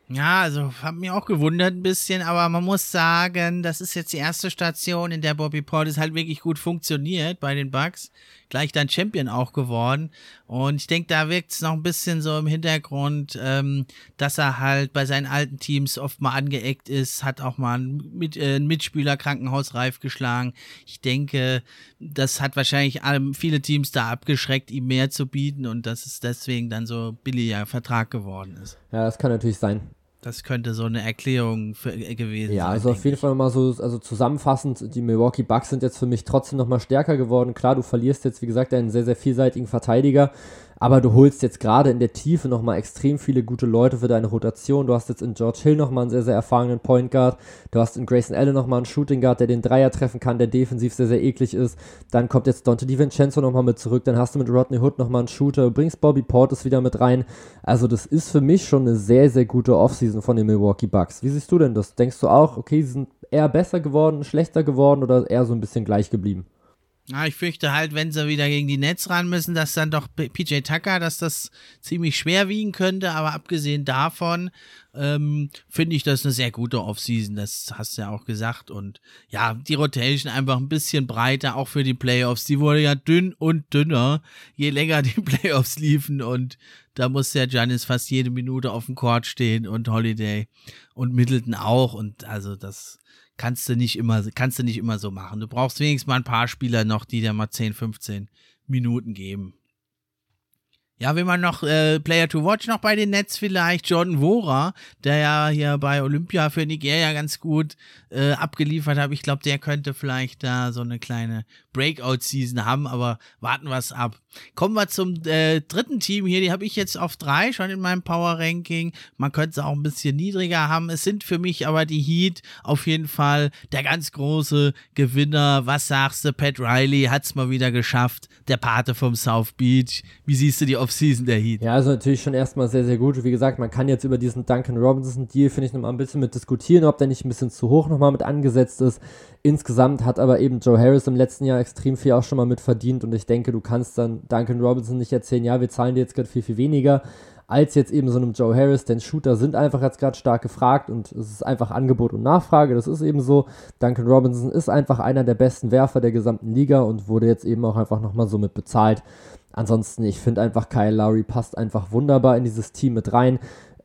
Ja, also hat mich auch gewundert ein bisschen, aber man muss sagen, das ist jetzt die erste Station, in der Bobby Portis halt wirklich gut funktioniert bei den Bucks. Gleich dann Champion auch geworden. Und ich denke, da wirkt es noch ein bisschen so im Hintergrund, ähm, dass er halt bei seinen alten Teams oft mal angeeckt ist, hat auch mal einen, mit, äh, einen Mitspieler krankenhausreif geschlagen. Ich denke, das hat wahrscheinlich viele Teams da abgeschreckt, ihm mehr zu bieten und dass es deswegen dann so billiger Vertrag geworden ist. Ja, das kann natürlich sein. Das könnte so eine Erklärung für, äh, gewesen ja, sein. Ja, also auf jeden Fall mal so, also zusammenfassend, die Milwaukee Bucks sind jetzt für mich trotzdem nochmal stärker geworden. Klar, du verlierst jetzt, wie gesagt, einen sehr, sehr vielseitigen Verteidiger, aber du holst jetzt gerade in der Tiefe nochmal extrem viele gute Leute für deine Rotation. Du hast jetzt in George Hill nochmal einen sehr, sehr erfahrenen Point Guard. Du hast in Grayson Allen nochmal einen Shooting Guard, der den Dreier treffen kann, der defensiv sehr, sehr eklig ist. Dann kommt jetzt Dante DiVincenzo nochmal mit zurück. Dann hast du mit Rodney Hood nochmal einen Shooter. Du bringst Bobby Portis wieder mit rein. Also das ist für mich schon eine sehr, sehr gute Offseason von den Milwaukee Bucks. Wie siehst du denn das? Denkst du auch, okay, sie sind eher besser geworden, schlechter geworden oder eher so ein bisschen gleich geblieben? Ja, ich fürchte halt, wenn sie wieder gegen die Nets ran müssen, dass dann doch PJ Tucker, dass das ziemlich schwer wiegen könnte. Aber abgesehen davon ähm, finde ich das eine sehr gute Offseason. Das hast du ja auch gesagt. Und ja, die Rotation einfach ein bisschen breiter, auch für die Playoffs. Die wurde ja dünn und dünner, je länger die Playoffs liefen. Und da musste ja Giannis fast jede Minute auf dem Court stehen und Holiday und Middleton auch. Und also das kannst du nicht immer, kannst du nicht immer so machen. Du brauchst wenigstens mal ein paar Spieler noch, die dir mal 10, 15 Minuten geben. Ja, wenn man noch äh, Player to Watch noch bei den Nets vielleicht, Jordan Wora, der ja hier bei Olympia für Nigeria ganz gut äh, abgeliefert hat. Ich glaube, der könnte vielleicht da so eine kleine Breakout-Season haben, aber warten wir es ab. Kommen wir zum äh, dritten Team hier, die habe ich jetzt auf drei schon in meinem Power-Ranking. Man könnte es auch ein bisschen niedriger haben. Es sind für mich aber die Heat auf jeden Fall der ganz große Gewinner. Was sagst du? Pat Riley hat es mal wieder geschafft, der Pate vom South Beach. Wie siehst du die Offseason der Heat. Ja, also natürlich schon erstmal sehr, sehr gut. Wie gesagt, man kann jetzt über diesen Duncan Robinson-Deal, finde ich, nochmal ein bisschen mit diskutieren, ob der nicht ein bisschen zu hoch nochmal mit angesetzt ist. Insgesamt hat aber eben Joe Harris im letzten Jahr extrem viel auch schon mal mit verdient und ich denke, du kannst dann Duncan Robinson nicht erzählen, ja, wir zahlen dir jetzt gerade viel, viel weniger als jetzt eben so einem Joe Harris, denn Shooter sind einfach jetzt gerade stark gefragt und es ist einfach Angebot und Nachfrage, das ist eben so. Duncan Robinson ist einfach einer der besten Werfer der gesamten Liga und wurde jetzt eben auch einfach nochmal so mit bezahlt. Ansonsten, ich finde einfach Kyle Lowry passt einfach wunderbar in dieses Team mit rein.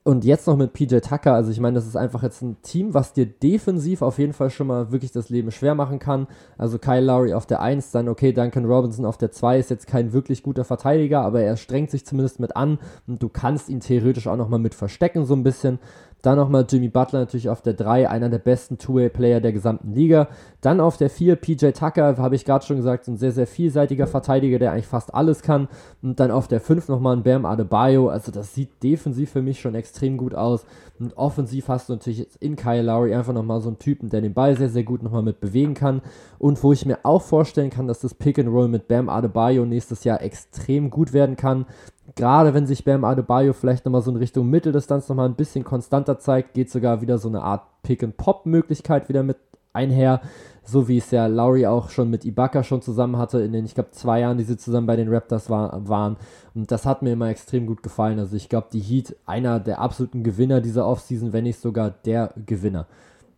Und jetzt noch mit PJ Tucker, also ich meine, das ist einfach jetzt ein Team, was dir defensiv auf jeden Fall schon mal wirklich das Leben schwer machen kann. Also Kyle Lowry auf der 1, dann okay, Duncan Robinson auf der 2 ist jetzt kein wirklich guter Verteidiger, aber er strengt sich zumindest mit an und du kannst ihn theoretisch auch nochmal mit verstecken so ein bisschen. Dann nochmal Jimmy Butler natürlich auf der 3, einer der besten Two-Way-Player der gesamten Liga. Dann auf der 4 PJ Tucker, habe ich gerade schon gesagt, ein sehr, sehr vielseitiger Verteidiger, der eigentlich fast alles kann. Und dann auf der 5 nochmal ein Bam Adebayo. Also das sieht defensiv für mich schon extrem gut aus. Und offensiv hast du natürlich in Kyle Lowry einfach nochmal so einen Typen, der den Ball sehr, sehr gut nochmal mit bewegen kann. Und wo ich mir auch vorstellen kann, dass das Pick and Roll mit Bam Adebayo nächstes Jahr extrem gut werden kann gerade wenn sich Bam Adebayo vielleicht nochmal so in Richtung Mitteldistanz nochmal ein bisschen konstanter zeigt, geht sogar wieder so eine Art Pick-and-Pop-Möglichkeit wieder mit einher, so wie es ja Lowry auch schon mit Ibaka schon zusammen hatte in den, ich glaube, zwei Jahren, die sie zusammen bei den Raptors war, waren. Und das hat mir immer extrem gut gefallen. Also ich glaube, die Heat, einer der absoluten Gewinner dieser Offseason, wenn nicht sogar der Gewinner.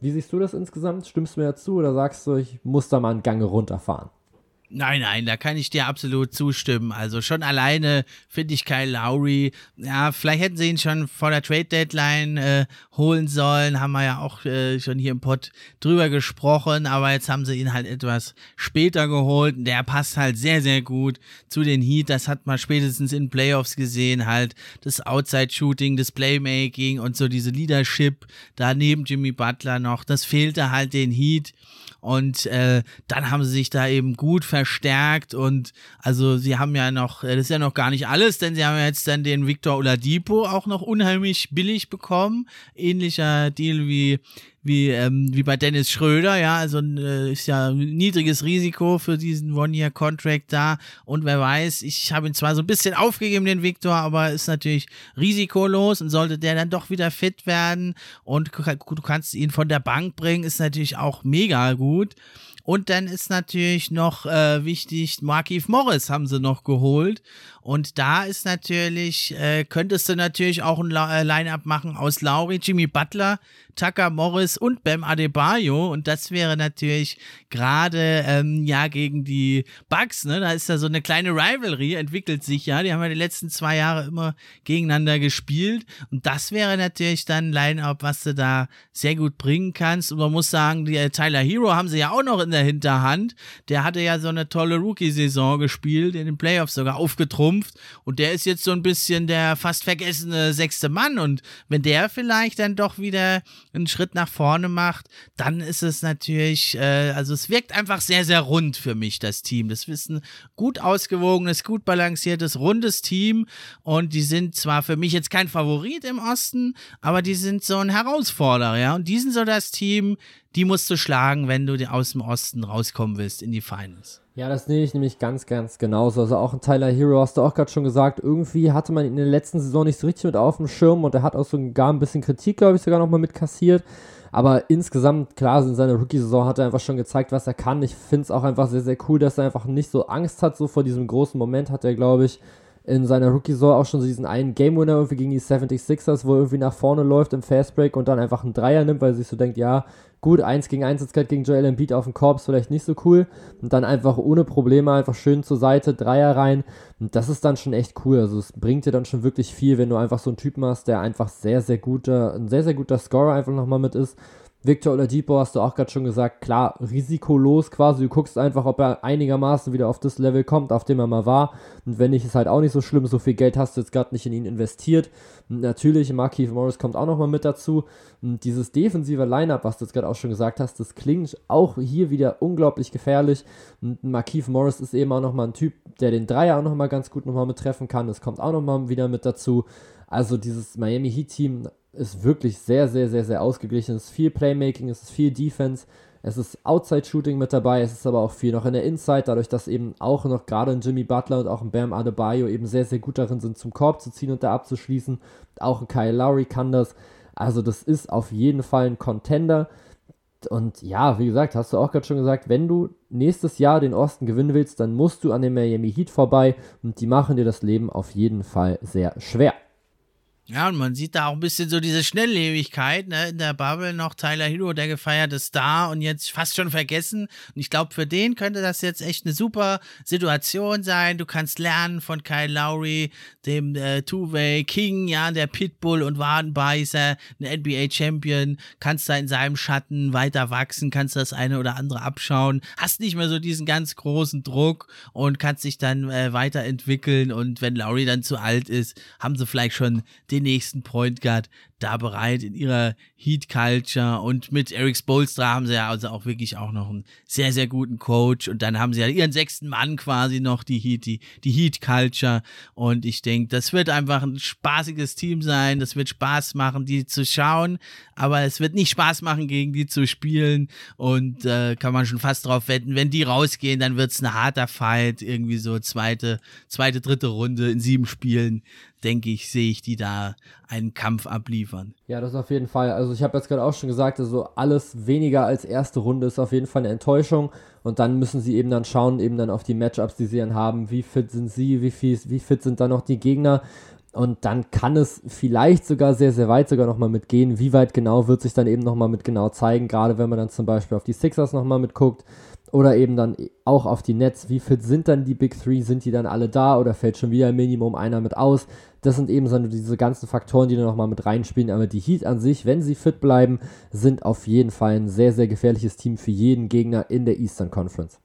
Wie siehst du das insgesamt? Stimmst du mir dazu oder sagst du, ich muss da mal einen Gang runterfahren? Nein, nein, da kann ich dir absolut zustimmen. Also schon alleine finde ich Kyle Lowry, ja, vielleicht hätten sie ihn schon vor der Trade Deadline äh, holen sollen, haben wir ja auch äh, schon hier im Pod drüber gesprochen, aber jetzt haben sie ihn halt etwas später geholt. Der passt halt sehr, sehr gut zu den Heat. Das hat man spätestens in Playoffs gesehen, halt das Outside-Shooting, das Playmaking und so diese Leadership da neben Jimmy Butler noch. Das fehlte halt den Heat. Und äh, dann haben sie sich da eben gut verstärkt und also sie haben ja noch, äh, das ist ja noch gar nicht alles, denn sie haben ja jetzt dann den Victor Oladipo auch noch unheimlich billig bekommen. Ähnlicher Deal wie wie, ähm, wie bei Dennis Schröder, ja, also äh, ist ja ein niedriges Risiko für diesen One-Year-Contract da und wer weiß, ich habe ihn zwar so ein bisschen aufgegeben, den Victor, aber ist natürlich risikolos und sollte der dann doch wieder fit werden und du kannst ihn von der Bank bringen, ist natürlich auch mega gut. Und dann ist natürlich noch äh, wichtig, Markif Morris haben sie noch geholt. Und da ist natürlich, äh, könntest du natürlich auch ein äh, Line-Up machen aus Lauri, Jimmy Butler, Tucker Morris und Bam Adebayo. Und das wäre natürlich gerade ähm, ja gegen die Bugs, ne? Da ist da so eine kleine Rivalry, entwickelt sich ja. Die haben ja die letzten zwei Jahre immer gegeneinander gespielt. Und das wäre natürlich dann ein Line-Up, was du da sehr gut bringen kannst. Und man muss sagen, die äh, Tyler Hero haben sie ja auch noch in der Hinterhand. Der hatte ja so eine tolle Rookie-Saison gespielt, in den Playoffs sogar aufgetrumpft. Und der ist jetzt so ein bisschen der fast vergessene sechste Mann. Und wenn der vielleicht dann doch wieder einen Schritt nach vorne macht, dann ist es natürlich, äh, also es wirkt einfach sehr, sehr rund für mich, das Team. Das ist ein gut ausgewogenes, gut balanciertes, rundes Team und die sind zwar für mich jetzt kein Favorit im Osten, aber die sind so ein Herausforderer, ja, und die sind so das Team, die musst du schlagen, wenn du aus dem Osten rauskommen willst in die Finals. Ja, das nehme ich nämlich ganz, ganz genauso. Also auch ein Tyler Hero hast du auch gerade schon gesagt, irgendwie hatte man ihn in der letzten Saison nicht so richtig mit auf dem Schirm und er hat auch sogar ein bisschen Kritik, glaube ich, sogar nochmal mit kassiert. Aber insgesamt, klar, in seiner Rookie-Saison hat er einfach schon gezeigt, was er kann. Ich finde es auch einfach sehr, sehr cool, dass er einfach nicht so Angst hat, so vor diesem großen Moment hat er, glaube ich, in seiner Rookie-Saison auch schon so diesen einen Game-Winner irgendwie gegen die 76ers, wo er irgendwie nach vorne läuft im Fastbreak und dann einfach einen Dreier nimmt, weil er sich so denkt, ja, gut, 1 gegen 1 jetzt gerade gegen Joel Embiid auf dem Korb ist vielleicht nicht so cool. Und dann einfach ohne Probleme einfach schön zur Seite, Dreier rein. Und das ist dann schon echt cool. Also es bringt dir dann schon wirklich viel, wenn du einfach so einen Typen hast, der einfach sehr, sehr guter, ein sehr, sehr guter Scorer einfach nochmal mit ist. Victor Oladipo hast du auch gerade schon gesagt, klar, risikolos quasi. Du guckst einfach, ob er einigermaßen wieder auf das Level kommt, auf dem er mal war. Und wenn nicht, ist halt auch nicht so schlimm. So viel Geld hast du jetzt gerade nicht in ihn investiert. Und natürlich, Markeith Morris kommt auch nochmal mit dazu. Und dieses defensive Lineup, was du jetzt gerade auch schon gesagt hast, das klingt auch hier wieder unglaublich gefährlich. Und Markeith Morris ist eben auch nochmal ein Typ, der den Dreier auch nochmal ganz gut nochmal mit treffen kann. Das kommt auch nochmal wieder mit dazu. Also dieses Miami Heat Team ist wirklich sehr, sehr, sehr, sehr ausgeglichen. Es ist viel Playmaking, es ist viel Defense, es ist Outside-Shooting mit dabei, es ist aber auch viel noch in der Inside, dadurch, dass eben auch noch gerade ein Jimmy Butler und auch ein Bam Adebayo eben sehr, sehr gut darin sind, zum Korb zu ziehen und da abzuschließen. Auch ein Kyle Lowry kann das. Also das ist auf jeden Fall ein Contender. Und ja, wie gesagt, hast du auch gerade schon gesagt, wenn du nächstes Jahr den Osten gewinnen willst, dann musst du an dem Miami Heat vorbei und die machen dir das Leben auf jeden Fall sehr schwer. Ja, und man sieht da auch ein bisschen so diese Schnelllebigkeit, ne? In der Bubble noch Tyler Hero, der gefeierte Star und jetzt fast schon vergessen. Und ich glaube, für den könnte das jetzt echt eine super Situation sein. Du kannst lernen von Kyle Lowry, dem äh, Two-Way King, ja, der Pitbull und Wadenbeißer, ein NBA-Champion, kannst da in seinem Schatten weiter wachsen, kannst das eine oder andere abschauen, hast nicht mehr so diesen ganz großen Druck und kannst dich dann äh, weiterentwickeln. Und wenn Lowry dann zu alt ist, haben sie vielleicht schon den nächsten Point Guard da bereit in ihrer Heat Culture und mit Eric Spolstra haben sie ja also auch wirklich auch noch einen sehr, sehr guten Coach und dann haben sie ja ihren sechsten Mann quasi noch, die Heat, die, die Heat Culture und ich denke, das wird einfach ein spaßiges Team sein, das wird Spaß machen, die zu schauen, aber es wird nicht Spaß machen, gegen die zu spielen und äh, kann man schon fast drauf wetten, wenn die rausgehen, dann wird es ein harter Fight, irgendwie so zweite, zweite, dritte Runde in sieben Spielen denke ich, sehe ich die da einen Kampf abliefern. Ja, das auf jeden Fall. Also ich habe jetzt gerade auch schon gesagt, also alles weniger als erste Runde ist auf jeden Fall eine Enttäuschung. Und dann müssen sie eben dann schauen, eben dann auf die Matchups, die sie dann haben. Wie fit sind sie, wie, viel, wie fit sind dann noch die Gegner. Und dann kann es vielleicht sogar sehr, sehr weit sogar nochmal mitgehen. Wie weit genau wird sich dann eben nochmal mit genau zeigen, gerade wenn man dann zum Beispiel auf die Sixers nochmal mitguckt oder eben dann auch auf die Nets. Wie fit sind dann die Big Three? Sind die dann alle da oder fällt schon wieder Minimum einer mit aus? Das sind eben so diese ganzen Faktoren, die da nochmal mit reinspielen. Aber die Heat an sich, wenn sie fit bleiben, sind auf jeden Fall ein sehr, sehr gefährliches Team für jeden Gegner in der Eastern Conference.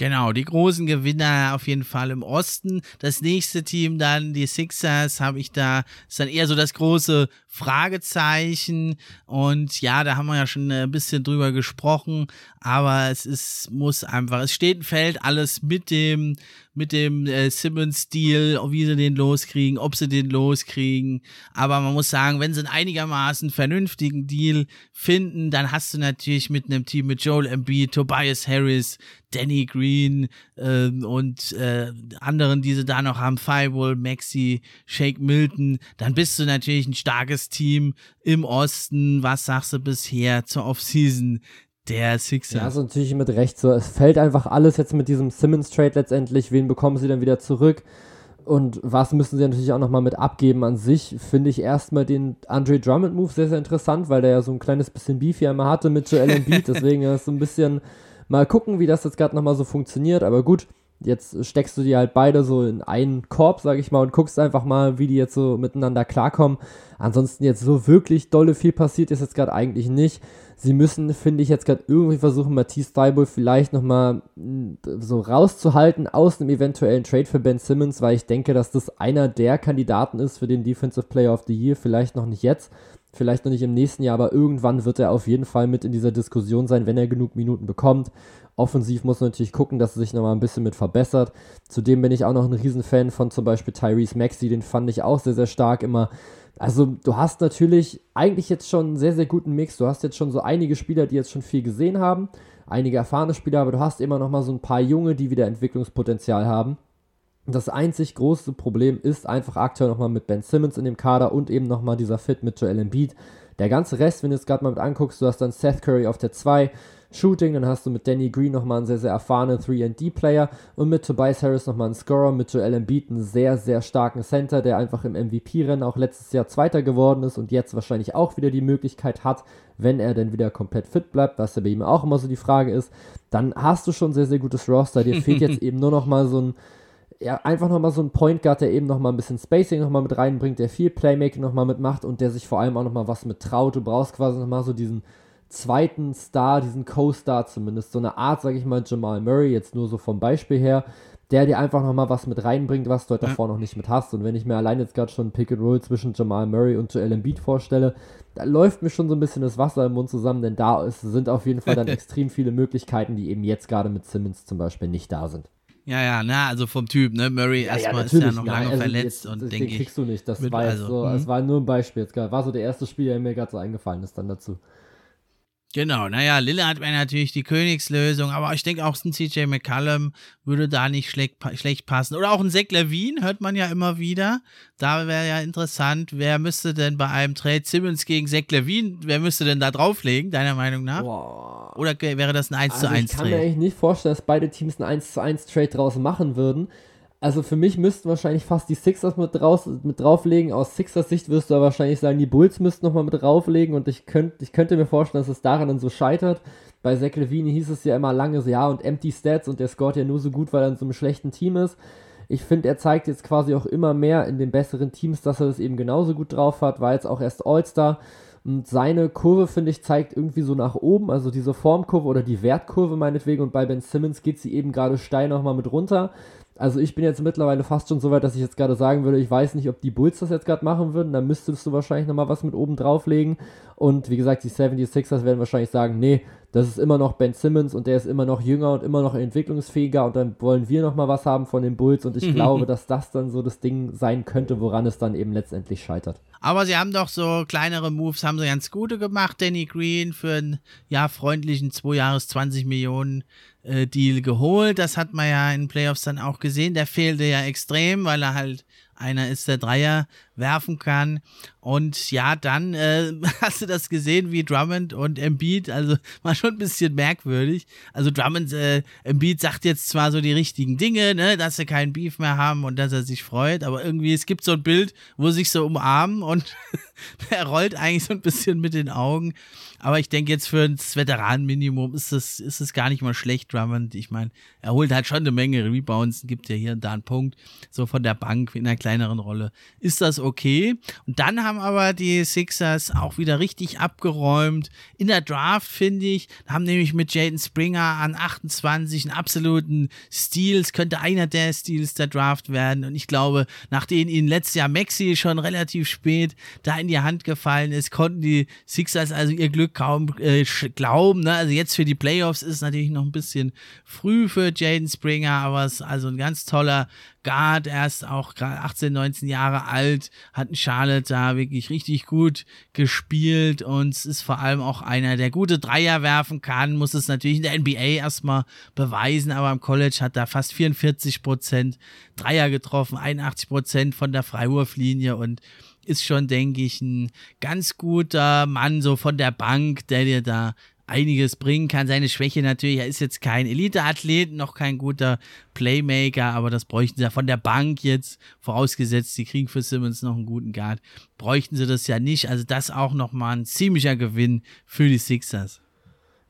Genau, die großen Gewinner auf jeden Fall im Osten. Das nächste Team dann, die Sixers, habe ich da, ist dann eher so das große Fragezeichen. Und ja, da haben wir ja schon ein bisschen drüber gesprochen, aber es ist, muss einfach, es steht und fällt alles mit dem, mit dem äh, Simmons-Deal, wie sie den loskriegen, ob sie den loskriegen. Aber man muss sagen, wenn sie einen einigermaßen vernünftigen Deal finden, dann hast du natürlich mit einem Team mit Joel Embiid, Tobias Harris, Danny Green äh, und äh, anderen, die sie da noch haben, Firewall, Maxi, Shake Milton, dann bist du natürlich ein starkes Team im Osten. Was sagst du bisher zur Offseason? Der Sixers. Ja, also natürlich mit Recht so. Es fällt einfach alles jetzt mit diesem Simmons-Trade letztendlich. Wen bekommen sie dann wieder zurück? Und was müssen sie natürlich auch nochmal mit abgeben an sich, finde ich erstmal den Andre Drummond-Move sehr, sehr interessant, weil der ja so ein kleines bisschen Beef ja immer hatte mit Joel Embiid. Deswegen ist so ein bisschen mal gucken, wie das jetzt gerade nochmal so funktioniert. Aber gut, jetzt steckst du die halt beide so in einen Korb, sag ich mal, und guckst einfach mal, wie die jetzt so miteinander klarkommen. Ansonsten jetzt so wirklich dolle viel passiert ist jetzt gerade eigentlich nicht. Sie müssen, finde ich, jetzt gerade irgendwie versuchen, Matisse Thibault vielleicht nochmal hm, so rauszuhalten aus einem eventuellen Trade für Ben Simmons, weil ich denke, dass das einer der Kandidaten ist für den Defensive Player of the Year. Vielleicht noch nicht jetzt, vielleicht noch nicht im nächsten Jahr, aber irgendwann wird er auf jeden Fall mit in dieser Diskussion sein, wenn er genug Minuten bekommt. Offensiv muss man natürlich gucken, dass er sich nochmal ein bisschen mit verbessert. Zudem bin ich auch noch ein Riesenfan von zum Beispiel Tyrese Maxey, den fand ich auch sehr, sehr stark immer also du hast natürlich eigentlich jetzt schon einen sehr, sehr guten Mix. Du hast jetzt schon so einige Spieler, die jetzt schon viel gesehen haben, einige erfahrene Spieler, aber du hast immer noch mal so ein paar junge, die wieder Entwicklungspotenzial haben. Das einzig große Problem ist einfach aktuell nochmal mit Ben Simmons in dem Kader und eben nochmal dieser Fit mit Joel Embiid. Der ganze Rest, wenn du es gerade mal mit anguckst, du hast dann Seth Curry auf der 2, Shooting, dann hast du mit Danny Green nochmal einen sehr, sehr erfahrenen 3D-Player und mit Tobias Harris nochmal einen Scorer, mit Joel Embiid einen sehr, sehr starken Center, der einfach im MVP-Rennen auch letztes Jahr Zweiter geworden ist und jetzt wahrscheinlich auch wieder die Möglichkeit hat, wenn er denn wieder komplett fit bleibt, was ja bei ihm auch immer so die Frage ist, dann hast du schon ein sehr, sehr gutes Roster. Dir fehlt jetzt eben nur nochmal so ein ja, einfach nochmal so ein Point Guard, der eben nochmal ein bisschen Spacing nochmal mit reinbringt, der viel Playmaking nochmal mitmacht und der sich vor allem auch nochmal was mit traut. Du brauchst quasi nochmal so diesen zweiten Star, diesen Co-Star zumindest, so eine Art, sag ich mal, Jamal Murray, jetzt nur so vom Beispiel her, der dir einfach nochmal was mit reinbringt, was du halt davor noch nicht mit hast. Und wenn ich mir allein jetzt gerade schon Pick and Roll zwischen Jamal Murray und Joel Embiid vorstelle, da läuft mir schon so ein bisschen das Wasser im Mund zusammen, denn da ist, sind auf jeden Fall dann extrem viele Möglichkeiten, die eben jetzt gerade mit Simmons zum Beispiel nicht da sind. Ja, ja, na, also vom Typ, ne? Murray ja, erstmal ja, ist ja noch lange also verletzt jetzt, und denke ich. kriegst du nicht, das war also, so, es mhm. war nur ein Beispiel gerade. War so der erste Spiel, der mir gerade so eingefallen ist dann dazu. Genau, naja, Lillard wäre natürlich die Königslösung, aber ich denke auch ein CJ McCallum würde da nicht schlecht, schlecht passen. Oder auch ein Zach Levine, hört man ja immer wieder. Da wäre ja interessant, wer müsste denn bei einem Trade Simmons gegen Zach Levine, wer müsste denn da drauflegen, deiner Meinung nach? Boah. Oder wäre das ein 1 also zu 1 Trade? Ich kann mir eigentlich nicht vorstellen, dass beide Teams ein 1 zu 1 Trade draus machen würden. Also für mich müssten wahrscheinlich fast die Sixers mit, draus, mit drauflegen. Aus Sixers Sicht wirst du aber wahrscheinlich sagen, die Bulls müssten nochmal mit drauflegen und ich, könnt, ich könnte mir vorstellen, dass es daran dann so scheitert. Bei Zach Levine hieß es ja immer lange ja, und Empty Stats und der scoret ja nur so gut, weil er in so einem schlechten Team ist. Ich finde, er zeigt jetzt quasi auch immer mehr in den besseren Teams, dass er das eben genauso gut drauf hat, war jetzt auch erst All-Star. Und seine Kurve, finde ich, zeigt irgendwie so nach oben, also diese Formkurve oder die Wertkurve meinetwegen. Und bei Ben Simmons geht sie eben gerade steil nochmal mit runter. Also ich bin jetzt mittlerweile fast schon so weit, dass ich jetzt gerade sagen würde, ich weiß nicht, ob die Bulls das jetzt gerade machen würden. Dann müsstest du wahrscheinlich nochmal was mit oben drauflegen. Und wie gesagt, die 76ers werden wahrscheinlich sagen, nee, das ist immer noch Ben Simmons und der ist immer noch jünger und immer noch entwicklungsfähiger und dann wollen wir nochmal was haben von den Bulls und ich glaube, dass das dann so das Ding sein könnte, woran es dann eben letztendlich scheitert. Aber sie haben doch so kleinere Moves, haben sie ganz gute gemacht. Danny Green für einen ja freundlichen 2 Jahres 20 Millionen äh, Deal geholt. Das hat man ja in Playoffs dann auch gesehen. Der fehlte ja extrem, weil er halt einer ist, der Dreier werfen kann. Und ja, dann äh, hast du das gesehen, wie Drummond und Embiid, also war schon ein bisschen merkwürdig. Also Drummond, äh, Embiid sagt jetzt zwar so die richtigen Dinge, ne, dass sie keinen Beef mehr haben und dass er sich freut, aber irgendwie, es gibt so ein Bild, wo sie sich so umarmen und er rollt eigentlich so ein bisschen mit den Augen. Aber ich denke jetzt für das Veteranenminimum ist es ist es gar nicht mal schlecht, Drummond. Ich meine, er holt halt schon eine Menge Rebounds, gibt ja hier und da einen Punkt, so von der Bank in einer kleineren Rolle. Ist das okay? Und dann haben aber die Sixers auch wieder richtig abgeräumt. In der Draft, finde ich, haben nämlich mit Jaden Springer an 28 einen absoluten Steals, könnte einer der Steals der Draft werden. Und ich glaube, nachdem ihnen letztes Jahr Maxi schon relativ spät da in die Hand gefallen ist, konnten die Sixers also ihr Glück kaum äh, glauben. Ne? Also jetzt für die Playoffs ist es natürlich noch ein bisschen früh für Jaden Springer, aber es ist also ein ganz toller Guard, er ist auch gerade 18, 19 Jahre alt, hat in Charlotte da wirklich richtig gut gespielt und ist vor allem auch einer, der gute Dreier werfen kann, muss es natürlich in der NBA erstmal beweisen, aber im College hat er fast 44 Prozent Dreier getroffen, 81 Prozent von der Freiwurflinie und ist schon, denke ich, ein ganz guter Mann so von der Bank, der dir da einiges bringen kann. Seine Schwäche natürlich, er ist jetzt kein Elite-Athlet, noch kein guter Playmaker, aber das bräuchten sie ja von der Bank jetzt, vorausgesetzt, sie kriegen für Simmons noch einen guten Guard, bräuchten sie das ja nicht. Also das auch nochmal ein ziemlicher Gewinn für die Sixers.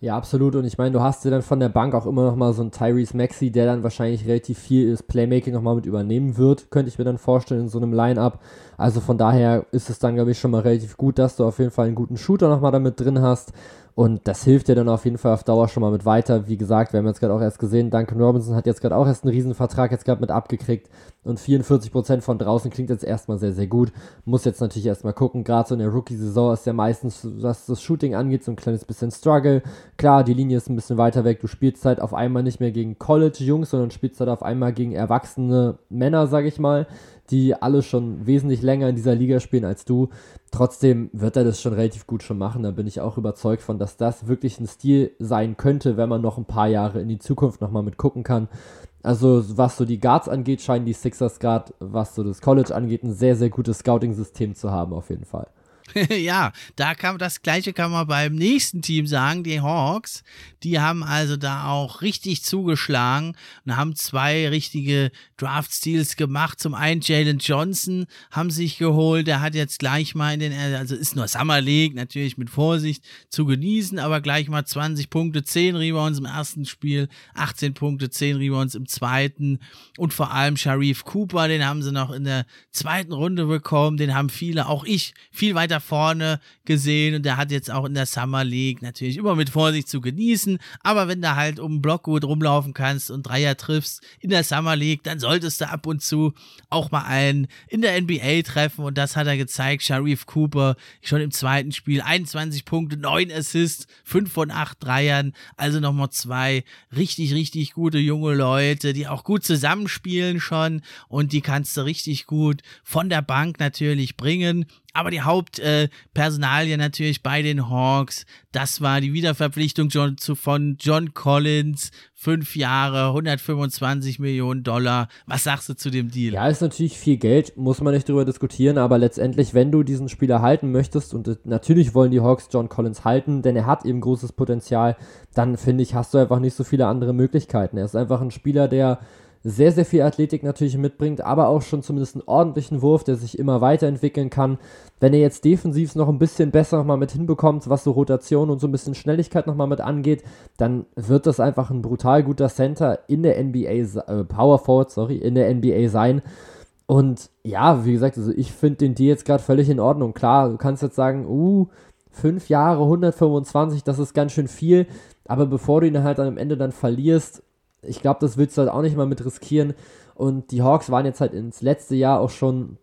Ja, absolut. Und ich meine, du hast ja dann von der Bank auch immer noch mal so einen Tyrese Maxi, der dann wahrscheinlich relativ viel ist Playmaking noch mal mit übernehmen wird, könnte ich mir dann vorstellen in so einem Line-Up. Also von daher ist es dann, glaube ich, schon mal relativ gut, dass du auf jeden Fall einen guten Shooter noch mal damit drin hast. Und das hilft dir dann auf jeden Fall auf Dauer schon mal mit weiter. Wie gesagt, wir haben jetzt gerade auch erst gesehen, Duncan Robinson hat jetzt gerade auch erst einen Riesenvertrag jetzt gerade mit abgekriegt. Und 44% von draußen klingt jetzt erstmal sehr, sehr gut. Muss jetzt natürlich erstmal gucken. Gerade so in der Rookie-Saison ist ja meistens, was das Shooting angeht, so ein kleines bisschen Struggle. Klar, die Linie ist ein bisschen weiter weg. Du spielst halt auf einmal nicht mehr gegen College-Jungs, sondern spielst halt auf einmal gegen erwachsene Männer, sag ich mal, die alle schon wesentlich länger in dieser Liga spielen als du. Trotzdem wird er das schon relativ gut schon machen. Da bin ich auch überzeugt von, dass das wirklich ein Stil sein könnte, wenn man noch ein paar Jahre in die Zukunft nochmal mit gucken kann. Also was so die Guards angeht, scheinen die Sixers gerade, was so das College angeht, ein sehr, sehr gutes Scouting-System zu haben auf jeden Fall. ja, da kann das gleiche kann man beim nächsten Team sagen, die Hawks. Die haben also da auch richtig zugeschlagen und haben zwei richtige Draft-Steals gemacht. Zum einen Jalen Johnson haben sich geholt, der hat jetzt gleich mal in den, also ist nur Summer League, natürlich mit Vorsicht zu genießen, aber gleich mal 20 Punkte, 10 Rebounds im ersten Spiel, 18 Punkte, 10 Rebounds im zweiten und vor allem Sharif Cooper, den haben sie noch in der zweiten Runde bekommen, den haben viele, auch ich, viel weiter vorne gesehen und der hat jetzt auch in der Summer League natürlich immer mit Vorsicht zu genießen. Aber wenn du halt um den Block gut rumlaufen kannst und Dreier triffst in der Summer League, dann solltest du ab und zu auch mal einen in der NBA treffen und das hat er gezeigt. Sharif Cooper schon im zweiten Spiel 21 Punkte, 9 Assists, 5 von 8 Dreiern, also nochmal zwei richtig, richtig gute junge Leute, die auch gut zusammenspielen schon und die kannst du richtig gut von der Bank natürlich bringen. Aber die Hauptpersonalie äh, natürlich bei den Hawks, das war die Wiederverpflichtung John, zu, von John Collins, fünf Jahre, 125 Millionen Dollar. Was sagst du zu dem Deal? Ja, ist natürlich viel Geld, muss man nicht drüber diskutieren, aber letztendlich, wenn du diesen Spieler halten möchtest, und natürlich wollen die Hawks John Collins halten, denn er hat eben großes Potenzial, dann finde ich, hast du einfach nicht so viele andere Möglichkeiten. Er ist einfach ein Spieler, der sehr, sehr viel Athletik natürlich mitbringt, aber auch schon zumindest einen ordentlichen Wurf, der sich immer weiterentwickeln kann. Wenn er jetzt defensiv noch ein bisschen besser nochmal mit hinbekommt, was so Rotation und so ein bisschen Schnelligkeit nochmal mit angeht, dann wird das einfach ein brutal guter Center in der NBA, äh, Power Forward, sorry, in der NBA sein. Und ja, wie gesagt, also ich finde den Deal jetzt gerade völlig in Ordnung. Klar, du kannst jetzt sagen, uh, fünf Jahre, 125, das ist ganz schön viel. Aber bevor du ihn halt am Ende dann verlierst, ich glaube, das willst du halt auch nicht mal mit riskieren. Und die Hawks waren jetzt halt ins letzte Jahr auch schon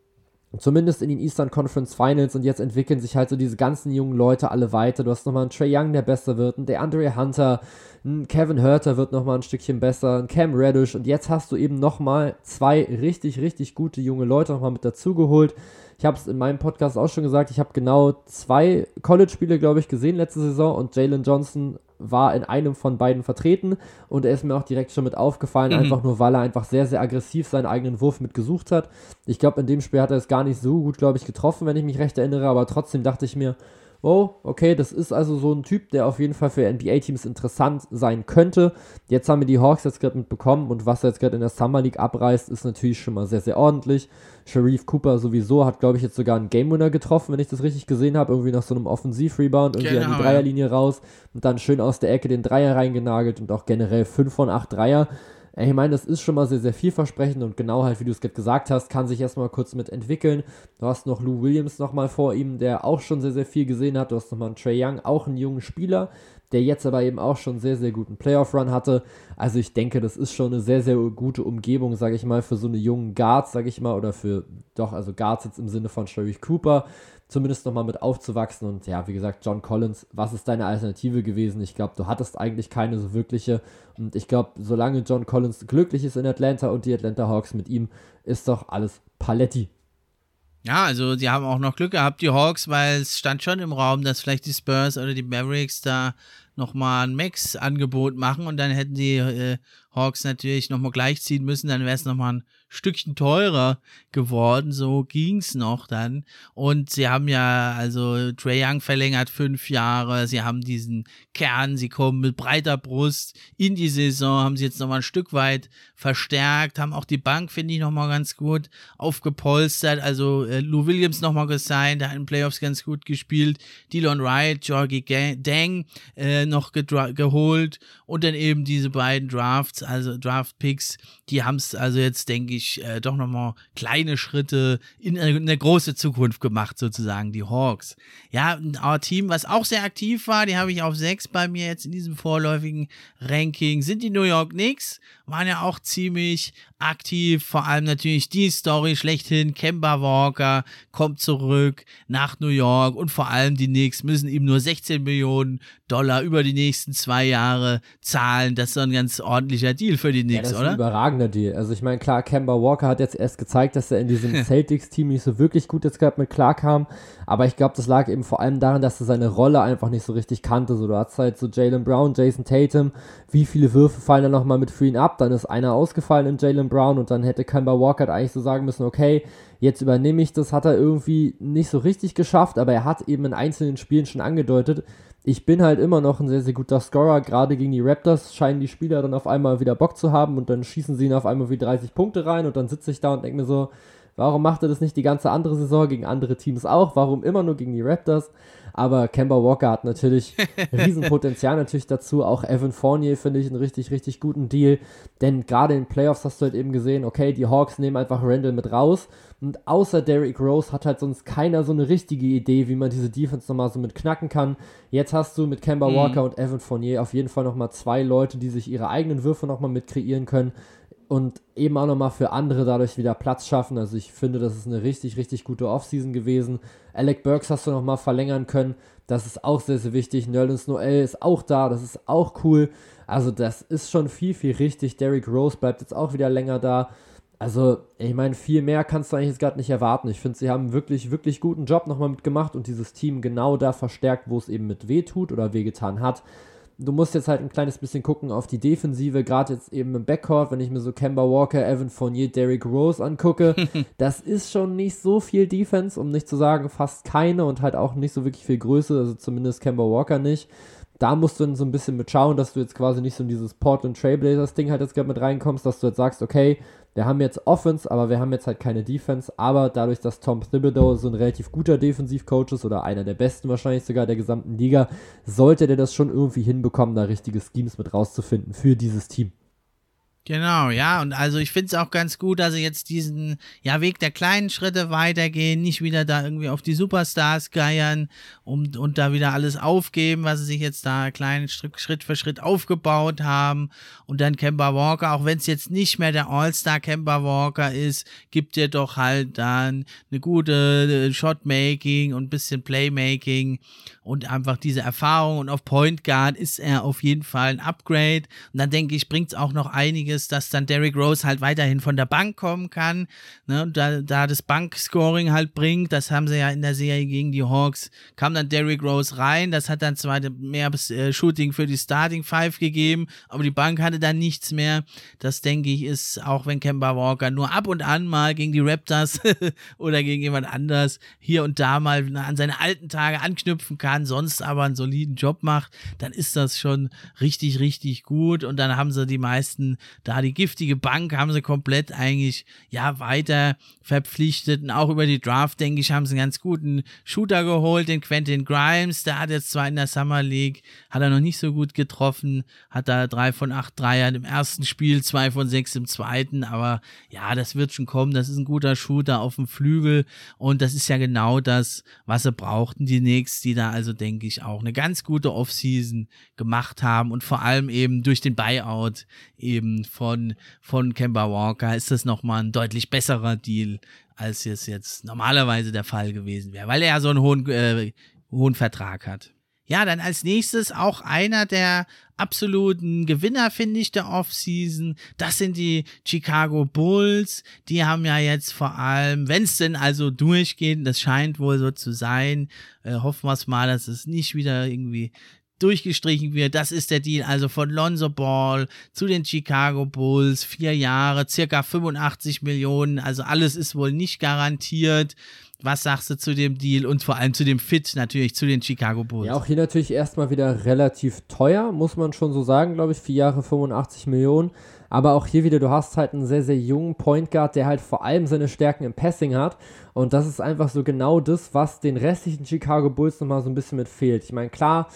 zumindest in den Eastern Conference Finals und jetzt entwickeln sich halt so diese ganzen jungen Leute alle weiter. Du hast nochmal einen Trey Young, der besser wird, der Andre Hunter, ein Kevin Hurter wird nochmal ein Stückchen besser, ein Cam Reddish und jetzt hast du eben nochmal zwei richtig, richtig gute junge Leute nochmal mit dazugeholt. Ich habe es in meinem Podcast auch schon gesagt, ich habe genau zwei College-Spiele, glaube ich, gesehen letzte Saison und Jalen Johnson war in einem von beiden vertreten und er ist mir auch direkt schon mit aufgefallen, mhm. einfach nur weil er einfach sehr, sehr aggressiv seinen eigenen Wurf mit gesucht hat. Ich glaube, in dem Spiel hat er es gar nicht so gut, glaube ich, getroffen, wenn ich mich recht erinnere, aber trotzdem dachte ich mir, oh, okay, das ist also so ein Typ, der auf jeden Fall für NBA-Teams interessant sein könnte. Jetzt haben wir die Hawks jetzt gerade mitbekommen und was er jetzt gerade in der Summer League abreißt, ist natürlich schon mal sehr, sehr ordentlich. Sharif Cooper sowieso hat, glaube ich, jetzt sogar einen Game Winner getroffen, wenn ich das richtig gesehen habe. Irgendwie nach so einem Offensiv-Rebound, irgendwie genau, an die genau, Dreierlinie raus und dann schön aus der Ecke den Dreier reingenagelt und auch generell 5 von 8 Dreier. Ich meine, das ist schon mal sehr, sehr vielversprechend und genau halt, wie du es gerade gesagt hast, kann sich erstmal kurz mit entwickeln. Du hast noch Lou Williams nochmal vor ihm, der auch schon sehr, sehr viel gesehen hat. Du hast nochmal einen Trey Young, auch einen jungen Spieler, der jetzt aber eben auch schon sehr, sehr guten Playoff-Run hatte. Also ich denke, das ist schon eine sehr, sehr gute Umgebung, sage ich mal, für so eine jungen Guards, sage ich mal, oder für, doch, also Guards jetzt im Sinne von Sharif Cooper zumindest nochmal mit aufzuwachsen. Und ja, wie gesagt, John Collins, was ist deine Alternative gewesen? Ich glaube, du hattest eigentlich keine so wirkliche. Und ich glaube, solange John Collins glücklich ist in Atlanta und die Atlanta Hawks mit ihm, ist doch alles Paletti. Ja, also sie haben auch noch Glück gehabt, die Hawks, weil es stand schon im Raum, dass vielleicht die Spurs oder die Mavericks da nochmal ein Max-Angebot machen und dann hätten die äh, Hawks natürlich nochmal gleichziehen müssen, dann wäre es nochmal ein Stückchen teurer geworden, so ging's noch dann. Und sie haben ja, also Trey Young verlängert fünf Jahre, sie haben diesen Kern, sie kommen mit breiter Brust in die Saison, haben sie jetzt nochmal ein Stück weit verstärkt, haben auch die Bank, finde ich, nochmal ganz gut aufgepolstert. Also äh, Lou Williams nochmal gesigned, der hat in Playoffs ganz gut gespielt, Dylan Wright, Georgie Dang äh, noch geholt und dann eben diese beiden Drafts, also Draft-Picks, die haben es also jetzt, denke ich, äh, doch nochmal kleine Schritte in eine, große Zukunft gemacht, sozusagen, die Hawks. Ja, ein Team, was auch sehr aktiv war, die habe ich auf sechs bei mir jetzt in diesem vorläufigen Ranking, sind die New York Knicks, waren ja auch ziemlich aktiv, vor allem natürlich die Story schlechthin, Kemba Walker kommt zurück nach New York und vor allem die Knicks müssen ihm nur 16 Millionen Dollar über die nächsten zwei Jahre zahlen. Das ist so ein ganz ordentlicher Deal für die Knicks, ja, das ist Ein überragender Deal. Also ich meine, klar, Kemba Walker hat jetzt erst gezeigt, dass er in diesem Celtics-Team nicht so wirklich gut jetzt gerade mit klarkam. Aber ich glaube, das lag eben vor allem daran, dass er seine Rolle einfach nicht so richtig kannte. So, du hast halt so Jalen Brown, Jason Tatum. Wie viele Würfe fallen da nochmal mit für ihn Dann ist einer ausgefallen in Jalen Brown und dann hätte Kemba Walker eigentlich so sagen müssen, okay, jetzt übernehme ich das. Hat er irgendwie nicht so richtig geschafft, aber er hat eben in einzelnen Spielen schon angedeutet, ich bin halt immer noch ein sehr, sehr guter Scorer. Gerade gegen die Raptors scheinen die Spieler dann auf einmal wieder Bock zu haben und dann schießen sie ihn auf einmal wie 30 Punkte rein und dann sitze ich da und denke mir so, warum macht er das nicht die ganze andere Saison gegen andere Teams auch? Warum immer nur gegen die Raptors? Aber Kemba Walker hat natürlich Riesenpotenzial natürlich dazu. Auch Evan Fournier finde ich einen richtig, richtig guten Deal. Denn gerade in den Playoffs hast du halt eben gesehen, okay, die Hawks nehmen einfach Randall mit raus. Und außer Derrick Rose hat halt sonst keiner so eine richtige Idee, wie man diese Defense nochmal so mit knacken kann. Jetzt hast du mit Kemba mhm. Walker und Evan Fournier auf jeden Fall nochmal zwei Leute, die sich ihre eigenen Würfe nochmal mit kreieren können und eben auch nochmal für andere dadurch wieder Platz schaffen. Also ich finde, das ist eine richtig, richtig gute Offseason gewesen. Alec Burks hast du nochmal verlängern können. Das ist auch sehr, sehr wichtig. Nerlens Noel ist auch da. Das ist auch cool. Also das ist schon viel, viel richtig. Derrick Rose bleibt jetzt auch wieder länger da. Also, ich meine, viel mehr kannst du eigentlich jetzt gerade nicht erwarten. Ich finde, sie haben wirklich, wirklich guten Job nochmal mitgemacht und dieses Team genau da verstärkt, wo es eben mit weh tut oder wehgetan hat du musst jetzt halt ein kleines bisschen gucken auf die Defensive, gerade jetzt eben im Backcourt, wenn ich mir so Kemba Walker, Evan Fournier, Derrick Rose angucke, das ist schon nicht so viel Defense, um nicht zu sagen fast keine und halt auch nicht so wirklich viel Größe, also zumindest Kemba Walker nicht. Da musst du dann so ein bisschen mit schauen, dass du jetzt quasi nicht so in dieses Portland Trailblazers Ding halt jetzt gerade mit reinkommst, dass du jetzt sagst, okay, wir haben jetzt Offense, aber wir haben jetzt halt keine Defense. Aber dadurch, dass Tom Thibodeau so ein relativ guter Defensivcoach ist oder einer der besten wahrscheinlich sogar der gesamten Liga, sollte der das schon irgendwie hinbekommen, da richtige Schemes mit rauszufinden für dieses Team. Genau, ja, und also ich finde es auch ganz gut, dass sie jetzt diesen ja, Weg der kleinen Schritte weitergehen, nicht wieder da irgendwie auf die Superstars geiern und, und da wieder alles aufgeben, was sie sich jetzt da kleinen Schritt für Schritt aufgebaut haben. Und dann Kemba Walker, auch wenn es jetzt nicht mehr der All-Star Kemba Walker ist, gibt dir doch halt dann eine gute äh, Shotmaking und ein bisschen Playmaking und einfach diese Erfahrung. Und auf Point Guard ist er auf jeden Fall ein Upgrade. Und dann denke ich, bringt es auch noch einiges ist, dass dann Derrick Rose halt weiterhin von der Bank kommen kann, ne, da, da das Bankscoring halt bringt, das haben sie ja in der Serie gegen die Hawks, kam dann Derrick Rose rein, das hat dann zwar mehr äh, Shooting für die Starting Five gegeben, aber die Bank hatte dann nichts mehr, das denke ich ist, auch wenn Kemba Walker nur ab und an mal gegen die Raptors oder gegen jemand anders hier und da mal an seine alten Tage anknüpfen kann, sonst aber einen soliden Job macht, dann ist das schon richtig, richtig gut. Und dann haben sie die meisten da die giftige Bank haben sie komplett eigentlich ja weiter verpflichtet. Und auch über die Draft, denke ich, haben sie einen ganz guten Shooter geholt, den Quentin Grimes, der hat jetzt zwar in der Summer League, hat er noch nicht so gut getroffen, hat da drei von acht Dreiern im ersten Spiel, zwei von sechs im zweiten, aber ja, das wird schon kommen, das ist ein guter Shooter auf dem Flügel. Und das ist ja genau das, was sie brauchten, die Knicks, die da also, denke ich, auch eine ganz gute Offseason gemacht haben. Und vor allem eben durch den Buyout eben von, von Kemba Walker ist das nochmal ein deutlich besserer Deal, als es jetzt normalerweise der Fall gewesen wäre, weil er ja so einen hohen, äh, hohen Vertrag hat. Ja, dann als nächstes auch einer der absoluten Gewinner, finde ich, der Offseason. Das sind die Chicago Bulls. Die haben ja jetzt vor allem, wenn es denn also durchgeht, das scheint wohl so zu sein, äh, hoffen wir es mal, dass es nicht wieder irgendwie durchgestrichen wird. Das ist der Deal also von Lonzo Ball zu den Chicago Bulls. Vier Jahre, circa 85 Millionen. Also alles ist wohl nicht garantiert. Was sagst du zu dem Deal und vor allem zu dem Fit natürlich zu den Chicago Bulls? Ja, auch hier natürlich erstmal wieder relativ teuer, muss man schon so sagen, glaube ich. Vier Jahre 85 Millionen. Aber auch hier wieder, du hast halt einen sehr, sehr jungen Point Guard, der halt vor allem seine Stärken im Passing hat. Und das ist einfach so genau das, was den restlichen Chicago Bulls nochmal so ein bisschen mit fehlt. Ich meine, klar,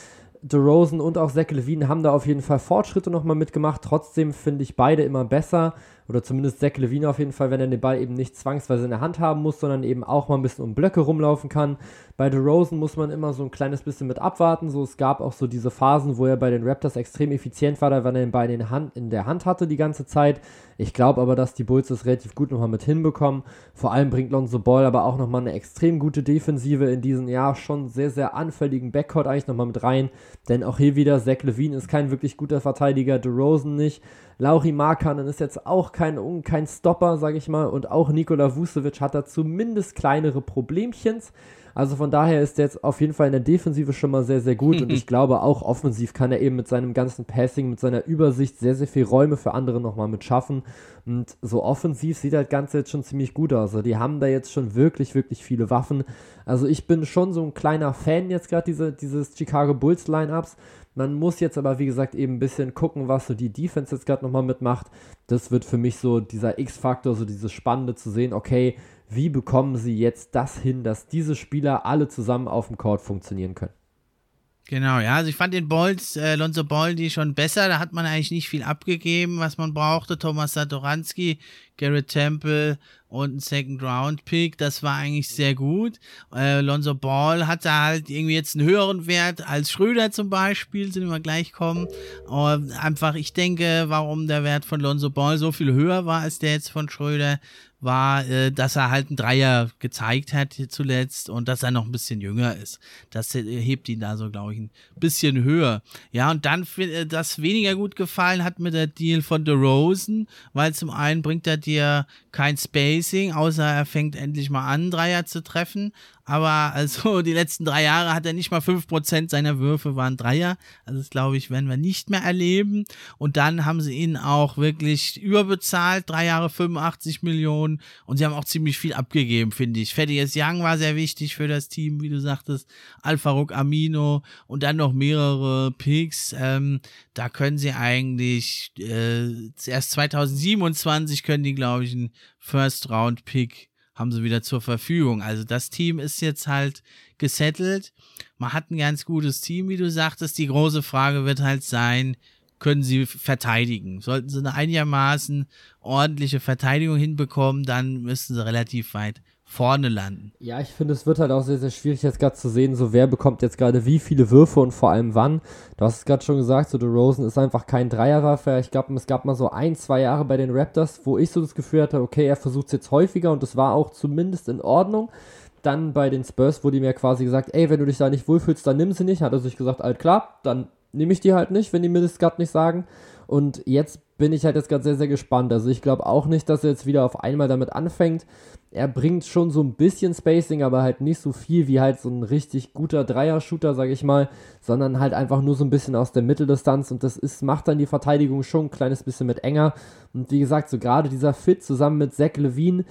DeRozan und auch Zach Levine haben da auf jeden Fall Fortschritte nochmal mitgemacht. Trotzdem finde ich beide immer besser oder zumindest Zach Levine auf jeden Fall, wenn er den Ball eben nicht zwangsweise in der Hand haben muss, sondern eben auch mal ein bisschen um Blöcke rumlaufen kann. Bei DeRozan muss man immer so ein kleines bisschen mit abwarten. So, es gab auch so diese Phasen, wo er bei den Raptors extrem effizient war, da wenn er den Ball in, Hand, in der Hand hatte die ganze Zeit. Ich glaube aber, dass die Bulls das relativ gut nochmal mit hinbekommen. Vor allem bringt Lonzo Ball aber auch nochmal eine extrem gute Defensive in diesen, ja, schon sehr, sehr anfälligen Backcourt eigentlich nochmal mit rein. Denn auch hier wieder, Zach Levine ist kein wirklich guter Verteidiger, DeRozan nicht. Lauri Markanen ist jetzt auch kein, kein Stopper, sage ich mal. Und auch Nikola Vucevic hat da zumindest kleinere Problemchens. Also von daher ist er jetzt auf jeden Fall in der Defensive schon mal sehr, sehr gut. Und ich glaube auch offensiv kann er eben mit seinem ganzen Passing, mit seiner Übersicht sehr, sehr viel Räume für andere nochmal mit schaffen. Und so offensiv sieht das Ganze jetzt schon ziemlich gut aus. Also die haben da jetzt schon wirklich, wirklich viele Waffen. Also ich bin schon so ein kleiner Fan jetzt gerade diese, dieses Chicago Bulls Lineups. Man muss jetzt aber, wie gesagt, eben ein bisschen gucken, was so die Defense jetzt gerade nochmal mitmacht. Das wird für mich so dieser X-Faktor, so dieses Spannende zu sehen, okay, wie bekommen sie jetzt das hin, dass diese Spieler alle zusammen auf dem Court funktionieren können? Genau, ja, also ich fand den Bolts, äh, Lonzo Boldi schon besser, da hat man eigentlich nicht viel abgegeben, was man brauchte. Thomas Satoranski, Garrett Temple und ein Second Round Pick, das war eigentlich sehr gut. Äh, Lonzo Ball hatte halt irgendwie jetzt einen höheren Wert als Schröder zum Beispiel, sind wir gleich kommen. Aber einfach, ich denke, warum der Wert von Lonzo Ball so viel höher war als der jetzt von Schröder, war, äh, dass er halt einen Dreier gezeigt hat zuletzt und dass er noch ein bisschen jünger ist. Das hebt ihn da so, glaube ich, ein bisschen höher. Ja, und dann, äh, das weniger gut gefallen hat mir der Deal von DeRozan, weil zum einen bringt er dir kein Spacing, außer er fängt endlich mal an, Dreier zu treffen. Aber also die letzten drei Jahre hat er nicht mal 5% seiner Würfe waren Dreier. Also das glaube ich, werden wir nicht mehr erleben. Und dann haben sie ihn auch wirklich überbezahlt. Drei Jahre 85 Millionen. Und sie haben auch ziemlich viel abgegeben, finde ich. Thaddeus Young war sehr wichtig für das Team, wie du sagtest. Al-Farouk Amino und dann noch mehrere Picks. Ähm, da können sie eigentlich äh, erst 2027 können die, glaube ich, einen First-Round-Pick haben sie wieder zur Verfügung. Also das Team ist jetzt halt gesettelt. Man hat ein ganz gutes Team, wie du sagtest. Die große Frage wird halt sein, können sie verteidigen. Sollten sie eine einigermaßen ordentliche Verteidigung hinbekommen, dann müssten sie relativ weit vorne landen. Ja, ich finde, es wird halt auch sehr, sehr schwierig jetzt gerade zu sehen, so wer bekommt jetzt gerade wie viele Würfe und vor allem wann. Du hast es gerade schon gesagt, so Rosen ist einfach kein Dreierwerfer. Ich glaube, es gab mal so ein, zwei Jahre bei den Raptors, wo ich so das Gefühl hatte, okay, er versucht es jetzt häufiger und das war auch zumindest in Ordnung. Dann bei den Spurs wurde ihm ja quasi gesagt, ey, wenn du dich da nicht wohlfühlst, dann nimm sie nicht. Hat er sich gesagt, alt klar, dann nehme ich die halt nicht, wenn die mir das gerade nicht sagen. Und jetzt bin ich halt jetzt gerade sehr, sehr gespannt. Also ich glaube auch nicht, dass er jetzt wieder auf einmal damit anfängt. Er bringt schon so ein bisschen Spacing, aber halt nicht so viel wie halt so ein richtig guter Dreier-Shooter, sag ich mal, sondern halt einfach nur so ein bisschen aus der Mitteldistanz und das ist, macht dann die Verteidigung schon ein kleines bisschen mit enger. Und wie gesagt, so gerade dieser Fit zusammen mit Zach Levine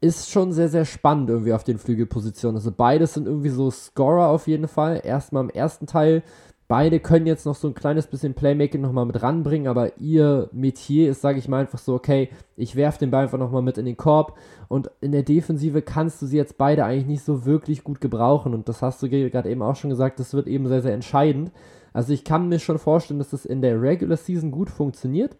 ist schon sehr, sehr spannend irgendwie auf den Flügelpositionen. Also beides sind irgendwie so Scorer auf jeden Fall. Erstmal im ersten Teil Beide können jetzt noch so ein kleines bisschen Playmaking nochmal mit ranbringen, aber ihr Metier ist, sage ich mal, einfach so, okay, ich werfe den Ball einfach nochmal mit in den Korb und in der Defensive kannst du sie jetzt beide eigentlich nicht so wirklich gut gebrauchen und das hast du gerade eben auch schon gesagt, das wird eben sehr, sehr entscheidend. Also ich kann mir schon vorstellen, dass das in der Regular Season gut funktioniert,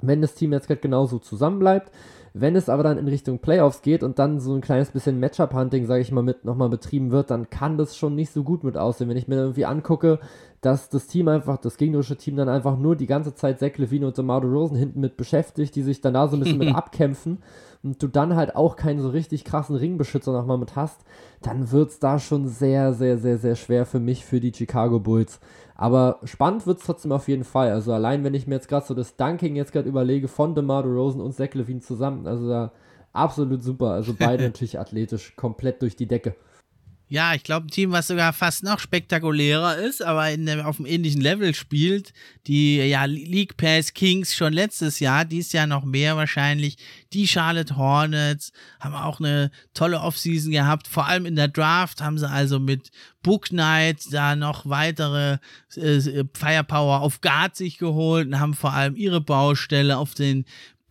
wenn das Team jetzt gerade genauso zusammenbleibt. Wenn es aber dann in Richtung Playoffs geht und dann so ein kleines bisschen Matchup-Hunting, sage ich mal, mit nochmal betrieben wird, dann kann das schon nicht so gut mit aussehen. Wenn ich mir irgendwie angucke, dass das Team einfach, das gegnerische Team dann einfach nur die ganze Zeit Zach Levine und DeMar Rosen hinten mit beschäftigt, die sich dann da so ein bisschen mit abkämpfen und du dann halt auch keinen so richtig krassen Ringbeschützer nochmal mit hast, dann wird es da schon sehr, sehr, sehr, sehr schwer für mich, für die Chicago Bulls. Aber spannend wird es trotzdem auf jeden Fall. Also allein, wenn ich mir jetzt gerade so das Dunking jetzt gerade überlege von DeMar Rosen und Zach Levine zusammen, also da absolut super. Also beide natürlich athletisch komplett durch die Decke. Ja, ich glaube, ein Team, was sogar fast noch spektakulärer ist, aber in, auf einem ähnlichen Level spielt, die ja League Pass Kings schon letztes Jahr, dies Jahr noch mehr wahrscheinlich, die Charlotte Hornets, haben auch eine tolle Offseason gehabt, vor allem in der Draft haben sie also mit Book Knight da noch weitere äh, Firepower auf Guard sich geholt und haben vor allem ihre Baustelle auf den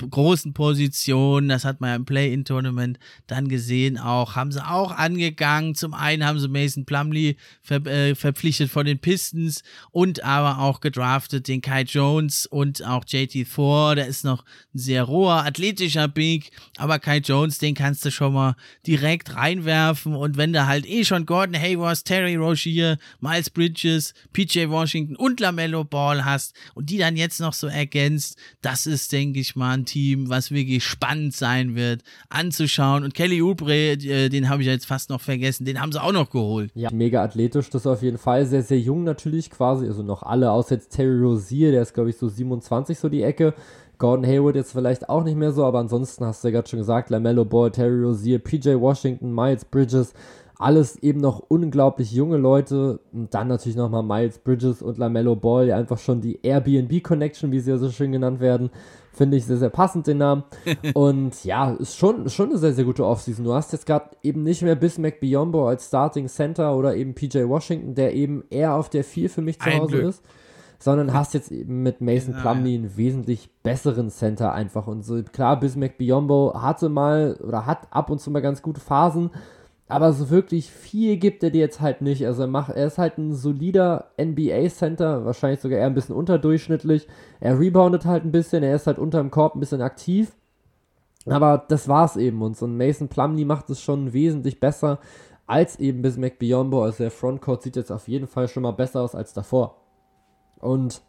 großen Positionen, das hat man ja im Play-In-Tournament dann gesehen auch, haben sie auch angegangen. Zum einen haben sie Mason Plumley ver äh, verpflichtet von den Pistons und aber auch gedraftet den Kai Jones und auch JT Thor, der ist noch ein sehr roher, athletischer Big, aber Kai Jones, den kannst du schon mal direkt reinwerfen und wenn du halt eh schon Gordon Hayward, Terry Rozier, Miles Bridges, PJ Washington und LaMelo Ball hast und die dann jetzt noch so ergänzt, das ist, denke ich mal, ein Team, was wirklich spannend sein wird, anzuschauen. Und Kelly Oubre, äh, den habe ich jetzt fast noch vergessen, den haben sie auch noch geholt. Ja, mega athletisch, das auf jeden Fall. Sehr, sehr jung natürlich quasi, also noch alle, außer jetzt Terry Rozier, der ist glaube ich so 27 so die Ecke. Gordon Hayward jetzt vielleicht auch nicht mehr so, aber ansonsten hast du ja gerade schon gesagt, LaMelo Ball, Terry Rozier, PJ Washington, Miles Bridges, alles eben noch unglaublich junge Leute. Und dann natürlich nochmal Miles Bridges und LaMelo Ball, die einfach schon die Airbnb-Connection, wie sie ja so schön genannt werden. Finde ich sehr, sehr passend, den Namen. und ja, ist schon, schon eine sehr, sehr gute Offseason. Du hast jetzt gerade eben nicht mehr Bismack Biombo als Starting Center oder eben PJ Washington, der eben eher auf der 4 für mich zu Hause ist sondern hast jetzt eben mit Mason ja, Plumlee einen wesentlich besseren Center einfach und so. Klar, Bismack Biombo hatte mal oder hat ab und zu mal ganz gute Phasen, aber so wirklich viel gibt er dir jetzt halt nicht. Also er, macht, er ist halt ein solider NBA-Center, wahrscheinlich sogar eher ein bisschen unterdurchschnittlich. Er reboundet halt ein bisschen, er ist halt unter dem Korb ein bisschen aktiv. Aber das war's eben. Und so ein Mason Plumlee macht es schon wesentlich besser als eben Bismack Biombo. Also der Frontcourt sieht jetzt auf jeden Fall schon mal besser aus als davor. Und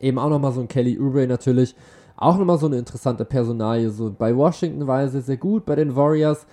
eben auch nochmal so ein Kelly Oubre natürlich. Auch nochmal so eine interessante Personalie. So bei Washington war er sehr, sehr gut, bei den Warriors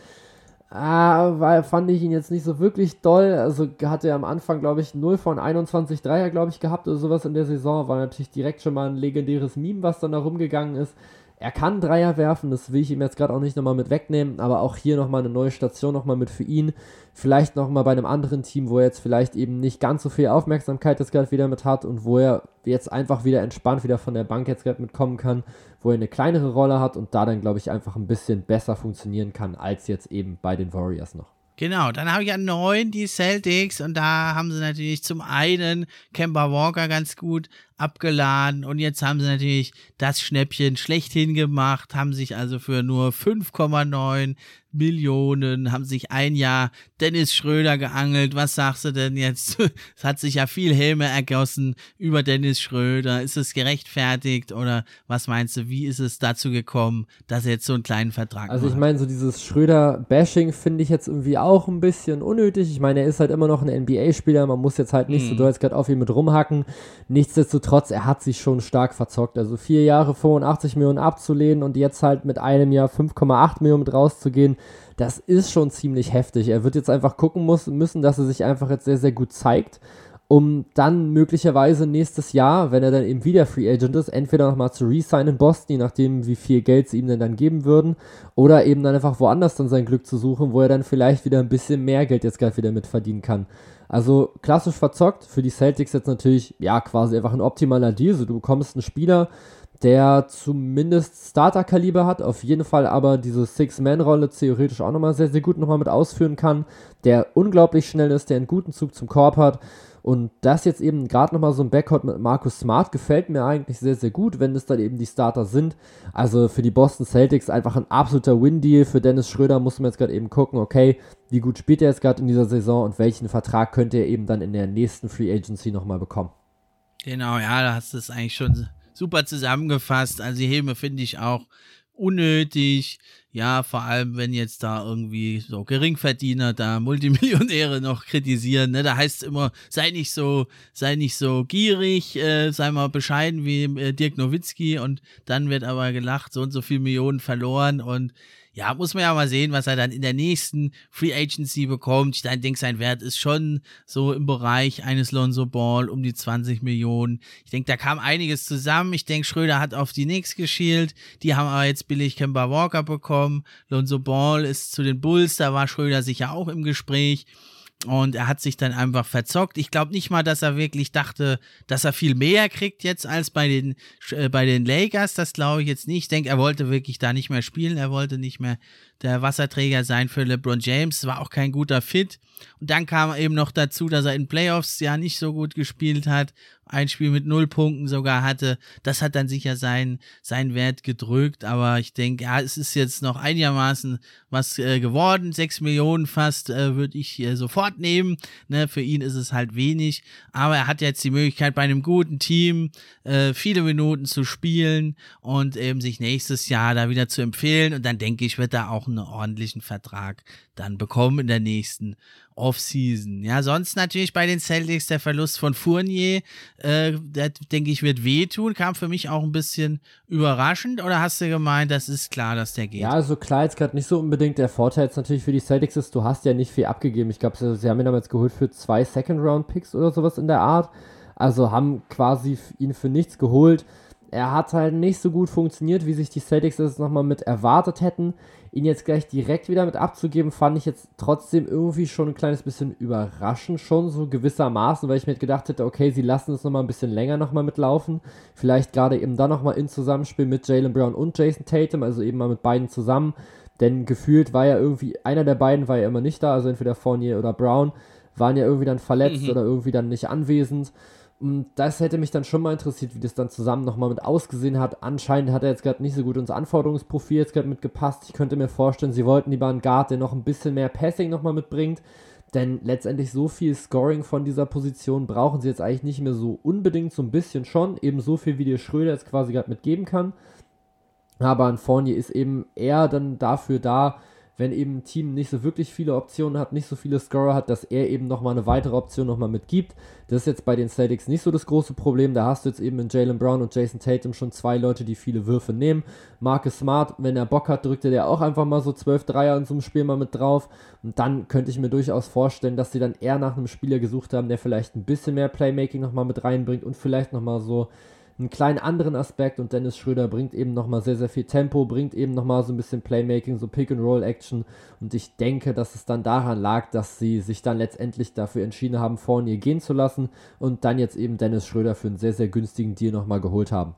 Ah, weil fand ich ihn jetzt nicht so wirklich doll. Also hatte er am Anfang, glaube ich, 0 von 21 Dreier, glaube ich, gehabt oder sowas in der Saison. War natürlich direkt schon mal ein legendäres Meme, was dann da rumgegangen ist. Er kann Dreier werfen, das will ich ihm jetzt gerade auch nicht nochmal mit wegnehmen, aber auch hier nochmal eine neue Station nochmal mit für ihn. Vielleicht nochmal bei einem anderen Team, wo er jetzt vielleicht eben nicht ganz so viel Aufmerksamkeit jetzt gerade wieder mit hat und wo er jetzt einfach wieder entspannt wieder von der Bank jetzt gerade mitkommen kann, wo er eine kleinere Rolle hat und da dann, glaube ich, einfach ein bisschen besser funktionieren kann als jetzt eben bei den Warriors noch. Genau, dann habe ich an neun die Celtics und da haben sie natürlich zum einen Kemba Walker ganz gut abgeladen und jetzt haben sie natürlich das Schnäppchen schlechthin gemacht, haben sich also für nur 5,9 Millionen, haben sich ein Jahr Dennis Schröder geangelt. Was sagst du denn jetzt? es hat sich ja viel Helme ergossen über Dennis Schröder. Ist es gerechtfertigt oder was meinst du, wie ist es dazu gekommen, dass er jetzt so einen kleinen Vertrag Also ich meine, so dieses Schröder-Bashing finde ich jetzt irgendwie auch ein bisschen unnötig. Ich meine, er ist halt immer noch ein NBA-Spieler, man muss jetzt halt nicht hm. so doll gerade auf ihn mit rumhacken. Nichtsdestotrotz, er hat sich schon stark verzockt. Also vier Jahre 85 Millionen abzulehnen und jetzt halt mit einem Jahr 5,8 Millionen mit rauszugehen, das ist schon ziemlich heftig. Er wird jetzt einfach gucken muss, müssen, dass er sich einfach jetzt sehr, sehr gut zeigt, um dann möglicherweise nächstes Jahr, wenn er dann eben wieder Free Agent ist, entweder nochmal zu resign in Boston, je nachdem, wie viel Geld sie ihm denn dann geben würden, oder eben dann einfach woanders dann sein Glück zu suchen, wo er dann vielleicht wieder ein bisschen mehr Geld jetzt gerade wieder mit verdienen kann. Also klassisch verzockt, für die Celtics jetzt natürlich, ja, quasi einfach ein optimaler Deal. So, du bekommst einen Spieler, der zumindest Starter-Kaliber hat, auf jeden Fall aber diese Six-Man-Rolle theoretisch auch nochmal sehr, sehr gut nochmal mit ausführen kann, der unglaublich schnell ist, der einen guten Zug zum Korb hat. Und das jetzt eben gerade nochmal so ein Backcourt mit Markus Smart gefällt mir eigentlich sehr, sehr gut, wenn es dann eben die Starter sind. Also für die Boston Celtics einfach ein absoluter Win-Deal. Für Dennis Schröder muss man jetzt gerade eben gucken, okay, wie gut spielt er jetzt gerade in dieser Saison und welchen Vertrag könnte er eben dann in der nächsten Free Agency nochmal bekommen. Genau, ja, da hast du es eigentlich schon super zusammengefasst. Also die Häme finde ich auch unnötig. Ja, vor allem, wenn jetzt da irgendwie so Geringverdiener da Multimillionäre noch kritisieren, ne, da heißt es immer, sei nicht so, sei nicht so gierig, äh, sei mal bescheiden wie äh, Dirk Nowitzki und dann wird aber gelacht, so und so viel Millionen verloren und ja, muss man ja mal sehen, was er dann in der nächsten Free Agency bekommt. Ich denke, sein Wert ist schon so im Bereich eines Lonzo Ball um die 20 Millionen. Ich denke, da kam einiges zusammen. Ich denke, Schröder hat auf die Knicks geschielt. Die haben aber jetzt billig Kemba Walker bekommen. Lonzo Ball ist zu den Bulls, da war Schröder sicher auch im Gespräch. Und er hat sich dann einfach verzockt. Ich glaube nicht mal, dass er wirklich dachte, dass er viel mehr kriegt jetzt als bei den, äh, bei den Lakers. Das glaube ich jetzt nicht. Ich denke, er wollte wirklich da nicht mehr spielen. Er wollte nicht mehr der Wasserträger sein für LeBron James. War auch kein guter Fit. Und dann kam eben noch dazu, dass er in Playoffs ja nicht so gut gespielt hat ein Spiel mit null Punkten sogar hatte. Das hat dann sicher seinen, seinen Wert gedrückt, aber ich denke, ja, es ist jetzt noch einigermaßen was äh, geworden. Sechs Millionen fast äh, würde ich äh, sofort nehmen. Ne, für ihn ist es halt wenig, aber er hat jetzt die Möglichkeit, bei einem guten Team äh, viele Minuten zu spielen und eben sich nächstes Jahr da wieder zu empfehlen. Und dann denke ich, wird er auch einen ordentlichen Vertrag dann bekommen in der nächsten Offseason. Ja, sonst natürlich bei den Celtics der Verlust von Fournier, äh, der denke ich wird wehtun, kam für mich auch ein bisschen überraschend. Oder hast du gemeint, das ist klar, dass der geht? Ja, also klar jetzt gerade nicht so unbedingt. Der Vorteil jetzt natürlich für die Celtics ist, du hast ja nicht viel abgegeben. Ich glaube, sie, haben ihn damals geholt für zwei Second-Round-Picks oder sowas in der Art. Also haben quasi ihn für nichts geholt. Er hat halt nicht so gut funktioniert, wie sich die Celtics das nochmal mit erwartet hätten ihn jetzt gleich direkt wieder mit abzugeben, fand ich jetzt trotzdem irgendwie schon ein kleines bisschen überraschend, schon so gewissermaßen, weil ich mir gedacht hätte, okay, sie lassen es nochmal ein bisschen länger nochmal mitlaufen. Vielleicht gerade eben dann nochmal in Zusammenspiel mit Jalen Brown und Jason Tatum, also eben mal mit beiden zusammen. Denn gefühlt war ja irgendwie, einer der beiden war ja immer nicht da, also entweder Fournier oder Brown, waren ja irgendwie dann verletzt mhm. oder irgendwie dann nicht anwesend. Und das hätte mich dann schon mal interessiert, wie das dann zusammen nochmal mit ausgesehen hat. Anscheinend hat er jetzt gerade nicht so gut ins Anforderungsprofil jetzt gerade mitgepasst. Ich könnte mir vorstellen, sie wollten lieber einen Guard, der noch ein bisschen mehr Passing nochmal mitbringt. Denn letztendlich so viel Scoring von dieser Position brauchen sie jetzt eigentlich nicht mehr so unbedingt, so ein bisschen schon. Eben so viel, wie der Schröder jetzt quasi gerade mitgeben kann. Aber ein Fournier ist eben eher dann dafür da, wenn eben ein Team nicht so wirklich viele Optionen hat, nicht so viele Scorer hat, dass er eben nochmal eine weitere Option nochmal mitgibt. Das ist jetzt bei den Celtics nicht so das große Problem. Da hast du jetzt eben in Jalen Brown und Jason Tatum schon zwei Leute, die viele Würfe nehmen. Marcus Smart, wenn er Bock hat, drückt er der auch einfach mal so 12 Dreier in so einem Spiel mal mit drauf. Und dann könnte ich mir durchaus vorstellen, dass sie dann eher nach einem Spieler gesucht haben, der vielleicht ein bisschen mehr Playmaking nochmal mit reinbringt und vielleicht nochmal so einen kleinen anderen Aspekt und Dennis Schröder bringt eben nochmal sehr, sehr viel Tempo, bringt eben nochmal so ein bisschen Playmaking, so Pick-and-Roll-Action und ich denke, dass es dann daran lag, dass sie sich dann letztendlich dafür entschieden haben, Fournier gehen zu lassen und dann jetzt eben Dennis Schröder für einen sehr, sehr günstigen Deal nochmal geholt haben.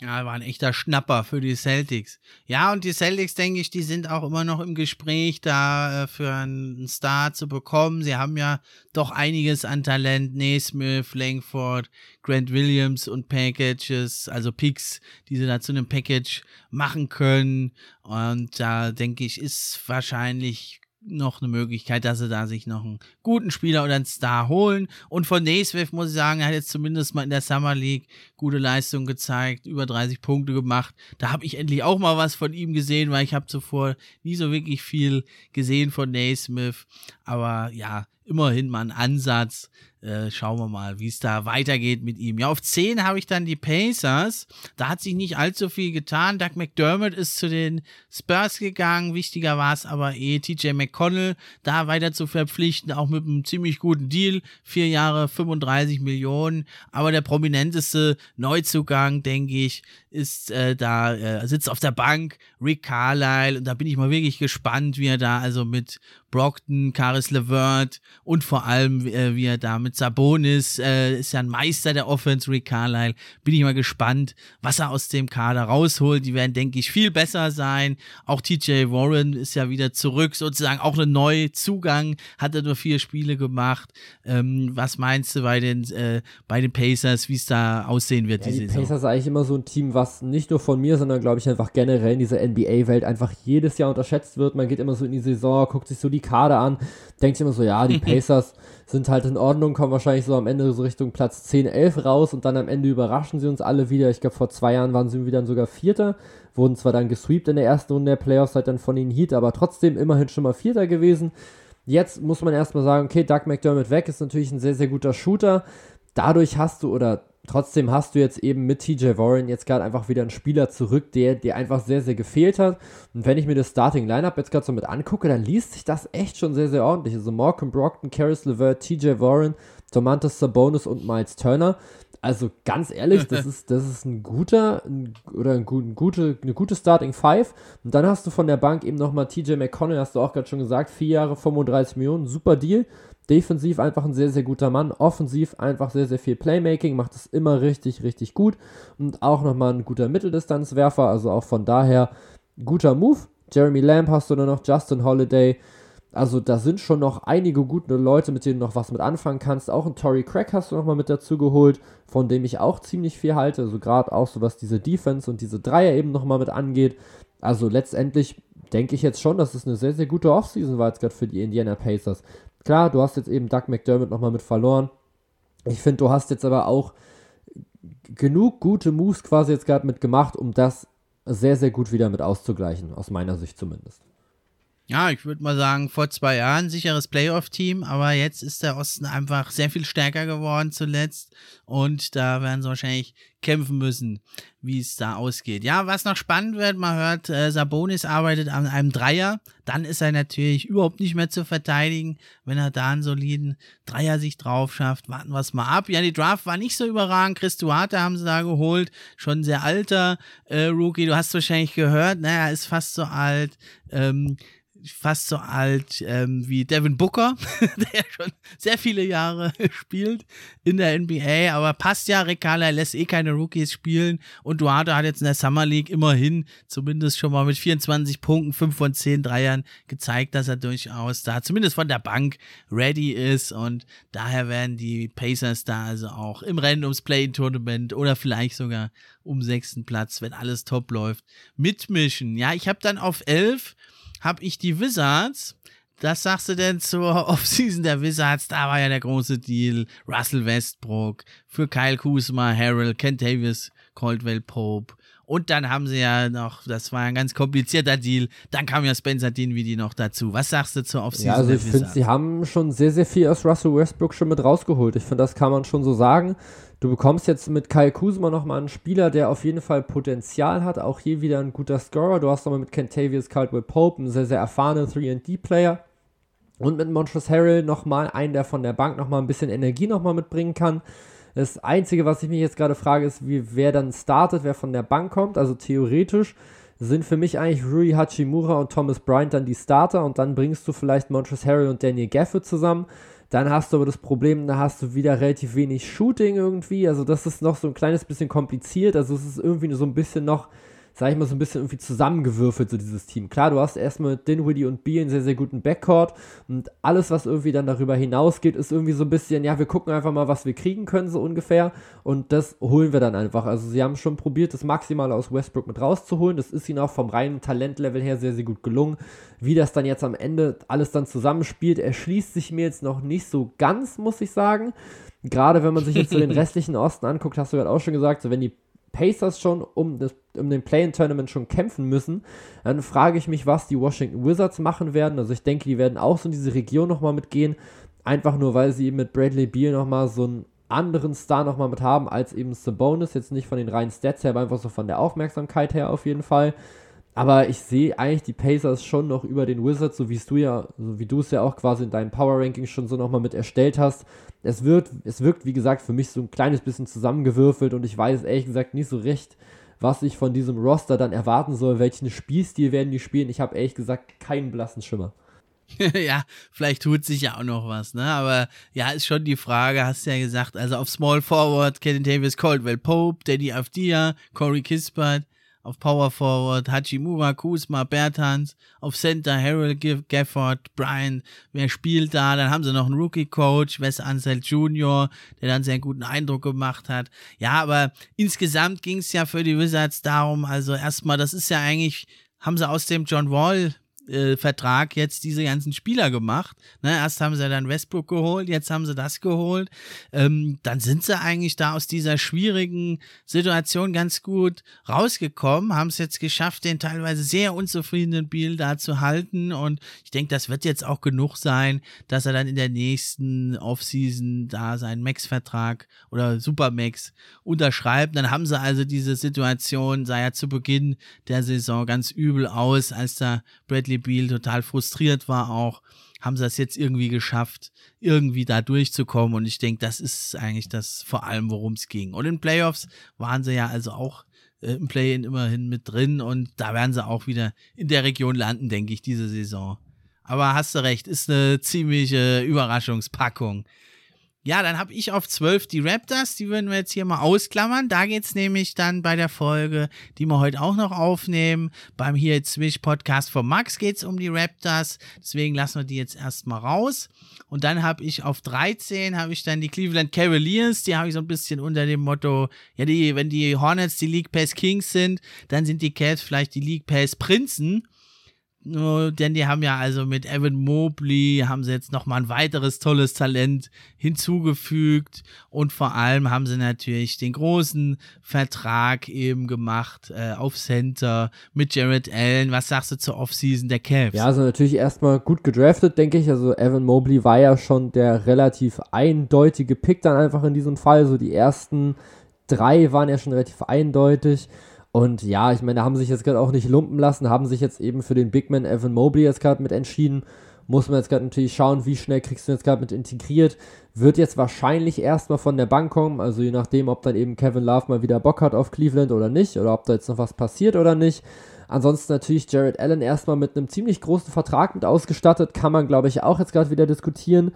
Ja, war ein echter Schnapper für die Celtics. Ja, und die Celtics, denke ich, die sind auch immer noch im Gespräch, da äh, für einen Star zu bekommen. Sie haben ja doch einiges an Talent. Naismith, Langford, Grant Williams und Packages, also Picks, die sie da zu einem Package machen können. Und da denke ich, ist wahrscheinlich noch eine Möglichkeit, dass sie da sich noch einen guten Spieler oder einen Star holen. Und von Naismith muss ich sagen, er hat jetzt zumindest mal in der Summer League gute Leistung gezeigt, über 30 Punkte gemacht. Da habe ich endlich auch mal was von ihm gesehen, weil ich habe zuvor nie so wirklich viel gesehen von Naismith. Aber ja, immerhin mal ein Ansatz. Äh, schauen wir mal, wie es da weitergeht mit ihm. Ja, auf 10 habe ich dann die Pacers. Da hat sich nicht allzu viel getan. Doug McDermott ist zu den Spurs gegangen. Wichtiger war es aber eh, TJ McConnell da weiter zu verpflichten, auch mit einem ziemlich guten Deal. Vier Jahre, 35 Millionen. Aber der prominenteste Neuzugang, denke ich, ist äh, da, äh, sitzt auf der Bank, Rick Carlisle. Und da bin ich mal wirklich gespannt, wie er da also mit Brockton, Caris LeVert und vor allem, äh, wie er da mit Sabonis, äh, ist ja ein Meister der Offense, Rick Carlisle. Bin ich mal gespannt, was er aus dem Kader rausholt. Die werden, denke ich, viel besser sein. Auch TJ Warren ist ja wieder zurück, sozusagen auch ein neuer Zugang, hat er nur vier Spiele gemacht. Ähm, was meinst du bei den, äh, bei den Pacers, wie es da aussehen wird? Ja, die, die? Pacers ist eigentlich immer so ein Team, was nicht nur von mir, sondern glaube ich einfach generell in dieser NBA-Welt einfach jedes Jahr unterschätzt wird. Man geht immer so in die Saison, guckt sich so die Kader an, denkt sich immer so, ja, die Pacers sind halt in Ordnung, kommen wahrscheinlich so am Ende so Richtung Platz 10, 11 raus und dann am Ende überraschen sie uns alle wieder. Ich glaube, vor zwei Jahren waren sie wieder sogar Vierter, wurden zwar dann gesweept in der ersten Runde der Playoffs, halt dann von ihnen Heat, aber trotzdem immerhin schon mal Vierter gewesen. Jetzt muss man erstmal sagen, okay, Doug McDermott weg ist natürlich ein sehr, sehr guter Shooter. Dadurch hast du, oder trotzdem hast du jetzt eben mit TJ Warren jetzt gerade einfach wieder einen Spieler zurück, der dir einfach sehr, sehr gefehlt hat. Und wenn ich mir das Starting Lineup jetzt gerade so mit angucke, dann liest sich das echt schon sehr, sehr ordentlich. Also Malcolm Brockton, Karis LeVert, TJ Warren, Domantas Sabonis und Miles Turner. Also ganz ehrlich, das ist, das ist ein guter ein, oder ein, ein gute, eine gute Starting Five. Und dann hast du von der Bank eben nochmal TJ McConnell, hast du auch gerade schon gesagt, vier Jahre 35 Millionen, super Deal. Defensiv einfach ein sehr, sehr guter Mann. Offensiv einfach sehr, sehr viel Playmaking. Macht es immer richtig, richtig gut. Und auch nochmal ein guter Mitteldistanzwerfer. Also auch von daher guter Move. Jeremy Lamb hast du dann noch, Justin Holiday. Also da sind schon noch einige gute Leute, mit denen du noch was mit anfangen kannst. Auch ein Tory Craig hast du nochmal mit dazu geholt, von dem ich auch ziemlich viel halte. Also gerade auch so was diese Defense und diese Dreier eben nochmal mit angeht. Also letztendlich denke ich jetzt schon, dass es eine sehr, sehr gute Offseason war jetzt gerade für die Indiana Pacers. Klar, du hast jetzt eben Doug McDermott nochmal mit verloren. Ich finde, du hast jetzt aber auch genug gute Moves quasi jetzt gerade mit gemacht, um das sehr, sehr gut wieder mit auszugleichen, aus meiner Sicht zumindest. Ja, ich würde mal sagen, vor zwei Jahren sicheres Playoff-Team, aber jetzt ist der Osten einfach sehr viel stärker geworden zuletzt und da werden sie wahrscheinlich kämpfen müssen, wie es da ausgeht. Ja, was noch spannend wird, man hört, äh, Sabonis arbeitet an einem Dreier, dann ist er natürlich überhaupt nicht mehr zu verteidigen, wenn er da einen soliden Dreier sich drauf schafft. Warten wir es mal ab. Ja, die Draft war nicht so überragend. Chris Duarte haben sie da geholt, schon sehr alter äh, Rookie. Du hast wahrscheinlich gehört, naja, ist fast so alt. Ähm, fast so alt ähm, wie Devin Booker, der schon sehr viele Jahre spielt in der NBA, aber passt ja, Carlisle lässt eh keine Rookies spielen. Und Duarte hat jetzt in der Summer League immerhin zumindest schon mal mit 24 Punkten, 5 von 10 Dreiern gezeigt, dass er durchaus da zumindest von der Bank ready ist. Und daher werden die Pacers da also auch im Rennen ums Play-In-Tournament oder vielleicht sogar um sechsten Platz, wenn alles top läuft, mitmischen. Ja, ich habe dann auf 11 habe ich die Wizards. Was sagst du denn zur Offseason der Wizards? Da war ja der große Deal. Russell Westbrook für Kyle Kuzma, Harold, Kent Davis, Caldwell Pope. Und dann haben sie ja noch, das war ein ganz komplizierter Deal. Dann kam ja Spencer Dinwiddie noch dazu. Was sagst du zur Offseason? Ja, also ich finde, sie haben schon sehr, sehr viel aus Russell Westbrook schon mit rausgeholt. Ich finde, das kann man schon so sagen. Du bekommst jetzt mit Kyle Kuzma nochmal einen Spieler, der auf jeden Fall Potenzial hat. Auch hier wieder ein guter Scorer. Du hast nochmal mit Kentavious Caldwell Pope einen sehr, sehr erfahrenen 3D-Player. Und mit Montrezl Harrell nochmal einen, der von der Bank nochmal ein bisschen Energie nochmal mitbringen kann. Das Einzige, was ich mich jetzt gerade frage, ist, wie, wer dann startet, wer von der Bank kommt. Also theoretisch sind für mich eigentlich Rui Hachimura und Thomas Bryant dann die Starter und dann bringst du vielleicht Montrezl Harrell und Daniel Gafford zusammen. Dann hast du aber das Problem, da hast du wieder relativ wenig Shooting irgendwie. Also das ist noch so ein kleines bisschen kompliziert. Also es ist irgendwie so ein bisschen noch sag ich mal, so ein bisschen irgendwie zusammengewürfelt, so dieses Team. Klar, du hast erstmal Dinwiddie und B einen sehr, sehr guten Backcourt und alles, was irgendwie dann darüber hinausgeht, ist irgendwie so ein bisschen, ja, wir gucken einfach mal, was wir kriegen können, so ungefähr und das holen wir dann einfach. Also sie haben schon probiert, das Maximale aus Westbrook mit rauszuholen. Das ist ihnen auch vom reinen Talentlevel her sehr, sehr gut gelungen. Wie das dann jetzt am Ende alles dann zusammenspielt, erschließt sich mir jetzt noch nicht so ganz, muss ich sagen. Gerade wenn man sich jetzt so den restlichen Osten anguckt, hast du gerade auch schon gesagt, so wenn die Pacers schon um, das, um den Play-in-Tournament schon kämpfen müssen, dann frage ich mich, was die Washington Wizards machen werden. Also ich denke, die werden auch so in diese Region nochmal mitgehen, einfach nur, weil sie eben mit Bradley Beal nochmal so einen anderen Star nochmal mit haben, als eben Sabonis, jetzt nicht von den reinen Stats her, aber einfach so von der Aufmerksamkeit her auf jeden Fall. Aber ich sehe eigentlich die Pacers schon noch über den Wizards, so wie du ja, so wie du es ja auch quasi in deinem Power Ranking schon so nochmal mit erstellt hast. Es wird, es wirkt, wie gesagt, für mich so ein kleines bisschen zusammengewürfelt und ich weiß ehrlich gesagt nicht so recht, was ich von diesem Roster dann erwarten soll, welchen Spielstil werden die spielen. Ich habe ehrlich gesagt keinen blassen Schimmer. ja, vielleicht tut sich ja auch noch was, ne? Aber ja, ist schon die Frage, hast du ja gesagt, also auf Small Forward, Kenny Davis, Caldwell Pope, Daddy Afdia, Corey Kispert, auf Power Forward Hachimura, Kuzma, Bertans, auf Center Harold Gafford, Brian, wer spielt da? Dann haben sie noch einen Rookie-Coach, Wes Ansel Jr., der dann sehr guten Eindruck gemacht hat. Ja, aber insgesamt ging es ja für die Wizards darum, also erstmal, das ist ja eigentlich, haben sie aus dem John Wall äh, Vertrag jetzt diese ganzen Spieler gemacht. Ne, erst haben sie dann Westbrook geholt, jetzt haben sie das geholt. Ähm, dann sind sie eigentlich da aus dieser schwierigen Situation ganz gut rausgekommen, haben es jetzt geschafft, den teilweise sehr unzufriedenen Biel da zu halten. Und ich denke, das wird jetzt auch genug sein, dass er dann in der nächsten Offseason da seinen Max-Vertrag oder Supermax unterschreibt. Dann haben sie also diese Situation, sah ja zu Beginn der Saison ganz übel aus, als da Bradley Beal total frustriert war auch, haben sie das jetzt irgendwie geschafft, irgendwie da durchzukommen. Und ich denke, das ist eigentlich das vor allem, worum es ging. Und in Playoffs waren sie ja also auch äh, im Play-In immerhin mit drin und da werden sie auch wieder in der Region landen, denke ich, diese Saison. Aber hast du recht, ist eine ziemliche Überraschungspackung. Ja, dann habe ich auf 12 die Raptors, die würden wir jetzt hier mal ausklammern. Da geht's nämlich dann bei der Folge, die wir heute auch noch aufnehmen. Beim hier Swish Podcast von Max geht's um die Raptors. Deswegen lassen wir die jetzt erstmal raus. Und dann habe ich auf 13 habe ich dann die Cleveland Cavaliers, die habe ich so ein bisschen unter dem Motto, ja, die, wenn die Hornets die League Pass Kings sind, dann sind die Cavs vielleicht die League Pass Prinzen denn die haben ja also mit Evan Mobley haben sie jetzt nochmal ein weiteres tolles Talent hinzugefügt und vor allem haben sie natürlich den großen Vertrag eben gemacht äh, auf Center mit Jared Allen. Was sagst du zur Offseason der Cavs? Ja, also natürlich erstmal gut gedraftet, denke ich. Also Evan Mobley war ja schon der relativ eindeutige Pick dann einfach in diesem Fall. So die ersten drei waren ja schon relativ eindeutig. Und ja, ich meine, da haben sich jetzt gerade auch nicht lumpen lassen, haben sich jetzt eben für den Big Man Evan Mobley jetzt gerade mit entschieden. Muss man jetzt gerade natürlich schauen, wie schnell kriegst du jetzt gerade mit integriert. Wird jetzt wahrscheinlich erstmal von der Bank kommen, also je nachdem, ob dann eben Kevin Love mal wieder Bock hat auf Cleveland oder nicht, oder ob da jetzt noch was passiert oder nicht. Ansonsten natürlich Jared Allen erstmal mit einem ziemlich großen Vertrag mit ausgestattet, kann man glaube ich auch jetzt gerade wieder diskutieren.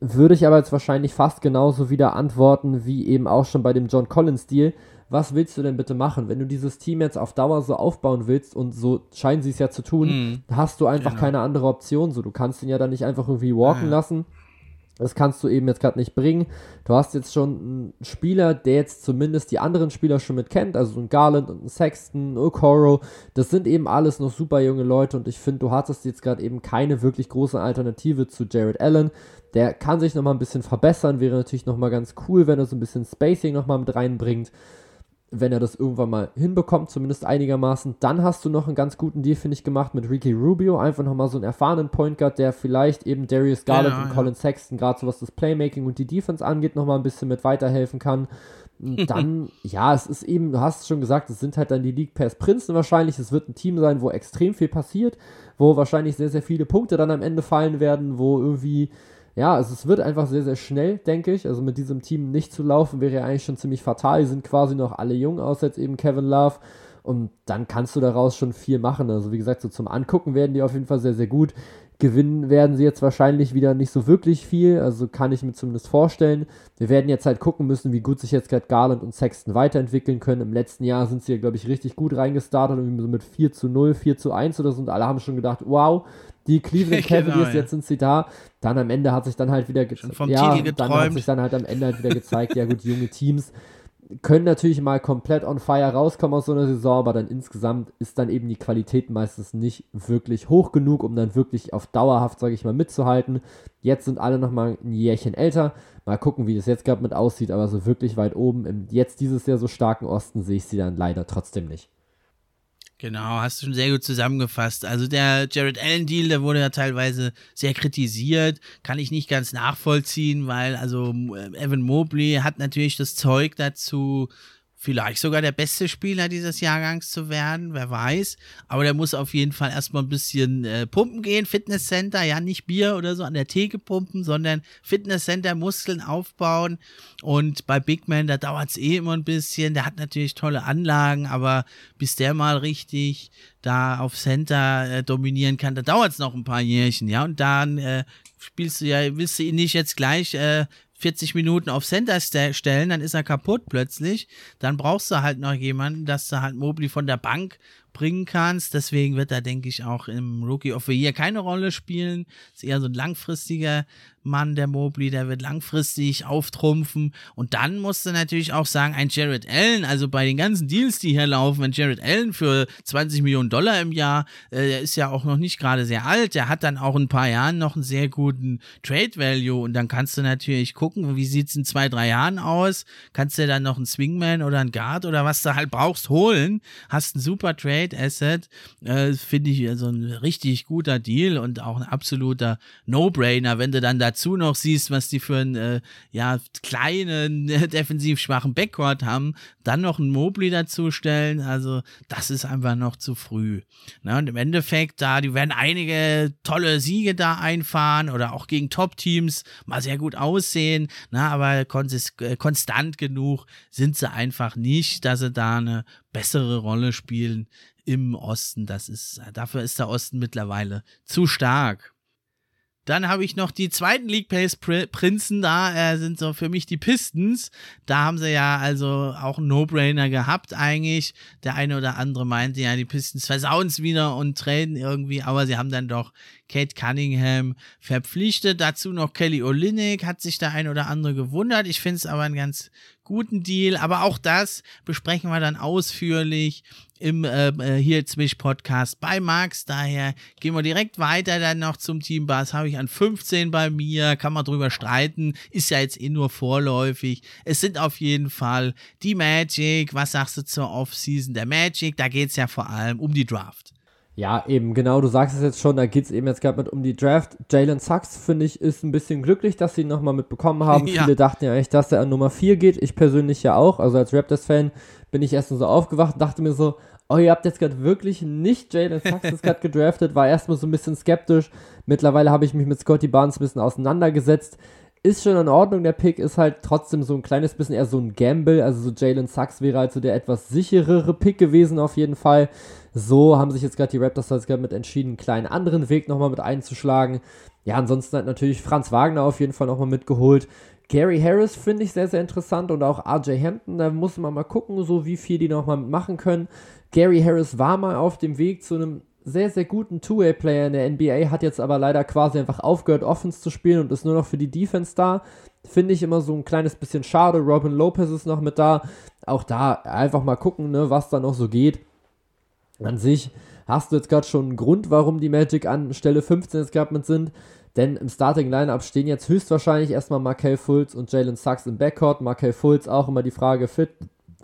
Würde ich aber jetzt wahrscheinlich fast genauso wieder antworten wie eben auch schon bei dem John Collins Deal was willst du denn bitte machen? Wenn du dieses Team jetzt auf Dauer so aufbauen willst und so scheinen sie es ja zu tun, mm. hast du einfach genau. keine andere Option. So, du kannst ihn ja dann nicht einfach irgendwie walken ja. lassen. Das kannst du eben jetzt gerade nicht bringen. Du hast jetzt schon einen Spieler, der jetzt zumindest die anderen Spieler schon mit kennt, also ein Garland und ein Sexton, ein Okoro. Das sind eben alles noch super junge Leute und ich finde, du hattest jetzt gerade eben keine wirklich große Alternative zu Jared Allen. Der kann sich nochmal ein bisschen verbessern, wäre natürlich nochmal ganz cool, wenn er so ein bisschen Spacing nochmal mit reinbringt wenn er das irgendwann mal hinbekommt, zumindest einigermaßen. Dann hast du noch einen ganz guten Deal, finde ich, gemacht mit Ricky Rubio. Einfach nochmal so einen erfahrenen Point Guard, der vielleicht eben Darius Garland ja, und ja. Colin Sexton, gerade so was das Playmaking und die Defense angeht, nochmal ein bisschen mit weiterhelfen kann. Und dann, ja, es ist eben, du hast es schon gesagt, es sind halt dann die League Pass Prinzen wahrscheinlich. Es wird ein Team sein, wo extrem viel passiert, wo wahrscheinlich sehr, sehr viele Punkte dann am Ende fallen werden, wo irgendwie ja, also es wird einfach sehr, sehr schnell, denke ich. Also mit diesem Team nicht zu laufen, wäre ja eigentlich schon ziemlich fatal. Die sind quasi noch alle jung, außer jetzt eben Kevin Love. Und dann kannst du daraus schon viel machen. Also wie gesagt, so zum Angucken werden die auf jeden Fall sehr, sehr gut. Gewinnen werden sie jetzt wahrscheinlich wieder nicht so wirklich viel, also kann ich mir zumindest vorstellen. Wir werden jetzt halt gucken müssen, wie gut sich jetzt gerade Garland und Sexton weiterentwickeln können. Im letzten Jahr sind sie, glaube ich, richtig gut reingestartet, so mit 4 zu 0, 4 zu 1 oder so und alle haben schon gedacht, wow, die Cleveland genau, Cavaliers, genau, ja. jetzt sind sie da. Dann am Ende hat sich dann halt wieder gezeigt, ja, dann hat sich dann halt am Ende halt wieder gezeigt, ja gut, junge Teams können natürlich mal komplett on fire rauskommen aus so einer Saison, aber dann insgesamt ist dann eben die Qualität meistens nicht wirklich hoch genug, um dann wirklich auf dauerhaft, sage ich mal, mitzuhalten. Jetzt sind alle nochmal ein Jährchen älter. Mal gucken, wie das jetzt gerade mit aussieht, aber so wirklich weit oben im jetzt dieses Jahr so starken Osten sehe ich sie dann leider trotzdem nicht. Genau, hast du schon sehr gut zusammengefasst. Also der Jared Allen Deal, der wurde ja teilweise sehr kritisiert, kann ich nicht ganz nachvollziehen, weil also Evan Mobley hat natürlich das Zeug dazu, vielleicht sogar der beste Spieler dieses Jahrgangs zu werden, wer weiß. Aber der muss auf jeden Fall erstmal ein bisschen äh, pumpen gehen, Fitnesscenter, ja, nicht Bier oder so an der Theke pumpen, sondern Fitnesscenter, Muskeln aufbauen. Und bei Big Man, da dauert es eh immer ein bisschen. Der hat natürlich tolle Anlagen, aber bis der mal richtig da auf Center äh, dominieren kann, da dauert es noch ein paar Jährchen, ja. Und dann äh, spielst du ja, willst du ihn nicht jetzt gleich äh, 40 Minuten auf Center stellen, dann ist er kaputt plötzlich. Dann brauchst du halt noch jemanden, dass du halt Mobley von der Bank bringen kannst. Deswegen wird er, denke ich, auch im Rookie of the Year keine Rolle spielen. Ist eher so ein langfristiger Mann, der Mobley, der wird langfristig auftrumpfen. Und dann musst du natürlich auch sagen, ein Jared Allen, also bei den ganzen Deals, die hier laufen, ein Jared Allen für 20 Millionen Dollar im Jahr, äh, der ist ja auch noch nicht gerade sehr alt, der hat dann auch in ein paar Jahren noch einen sehr guten Trade Value. Und dann kannst du natürlich gucken, wie sieht es in zwei, drei Jahren aus? Kannst du dann noch einen Swingman oder einen Guard oder was du halt brauchst holen? Hast einen super Trade Asset. Äh, Finde ich also ein richtig guter Deal und auch ein absoluter No-Brainer, wenn du dann dazu dazu noch siehst, was die für einen äh, ja, kleinen, defensiv schwachen Backcourt haben, dann noch einen Mobley dazustellen, also das ist einfach noch zu früh. Ne? Und im Endeffekt, da, die werden einige tolle Siege da einfahren oder auch gegen Top-Teams mal sehr gut aussehen, ne? aber äh, konstant genug sind sie einfach nicht, dass sie da eine bessere Rolle spielen im Osten. Das ist, dafür ist der Osten mittlerweile zu stark. Dann habe ich noch die zweiten League Pace Prinzen da, äh, sind so für mich die Pistons. Da haben sie ja also auch einen No-Brainer gehabt eigentlich. Der eine oder andere meinte ja, die Pistons versauen es wieder und traden irgendwie, aber sie haben dann doch Kate Cunningham verpflichtet. Dazu noch Kelly Olynyk, hat sich der ein oder andere gewundert. Ich finde es aber einen ganz guten Deal. Aber auch das besprechen wir dann ausführlich im äh, äh hier Zwisch Podcast bei Max. Daher gehen wir direkt weiter dann noch zum Team Bass. Habe ich an 15 bei mir, kann man drüber streiten, ist ja jetzt eh nur vorläufig. Es sind auf jeden Fall die Magic. Was sagst du zur Offseason der Magic? Da geht es ja vor allem um die Draft. Ja, eben, genau, du sagst es jetzt schon, da geht es eben jetzt gerade mit um die Draft. Jalen Sachs, finde ich, ist ein bisschen glücklich, dass sie ihn nochmal mitbekommen haben. Ja. Viele dachten ja echt, dass er an Nummer 4 geht. Ich persönlich ja auch. Also als Raptors-Fan bin ich erst so aufgewacht und dachte mir so, oh, ihr habt jetzt gerade wirklich nicht Jalen Sachs gerade gedraftet, war erstmal so ein bisschen skeptisch. Mittlerweile habe ich mich mit Scotty Barnes ein bisschen auseinandergesetzt. Ist schon in Ordnung, der Pick ist halt trotzdem so ein kleines bisschen eher so ein Gamble. Also so Jalen Sachs wäre halt so der etwas sicherere Pick gewesen auf jeden Fall. So haben sich jetzt gerade die Raptors jetzt mit entschieden, einen kleinen anderen Weg nochmal mit einzuschlagen. Ja, ansonsten hat natürlich Franz Wagner auf jeden Fall nochmal mitgeholt. Gary Harris finde ich sehr, sehr interessant und auch RJ Hampton, da muss man mal gucken, so wie viel die nochmal machen können. Gary Harris war mal auf dem Weg zu einem sehr, sehr guten Two-Way-Player in der NBA, hat jetzt aber leider quasi einfach aufgehört, Offense zu spielen und ist nur noch für die Defense da. Finde ich immer so ein kleines bisschen schade. Robin Lopez ist noch mit da. Auch da einfach mal gucken, ne, was da noch so geht. An sich hast du jetzt gerade schon einen Grund, warum die Magic an Stelle 15 jetzt gerade mit sind. Denn im Starting Lineup stehen jetzt höchstwahrscheinlich erstmal Markel Fultz und Jalen Sachs im Backcourt. Markel Fultz auch immer die Frage, fit,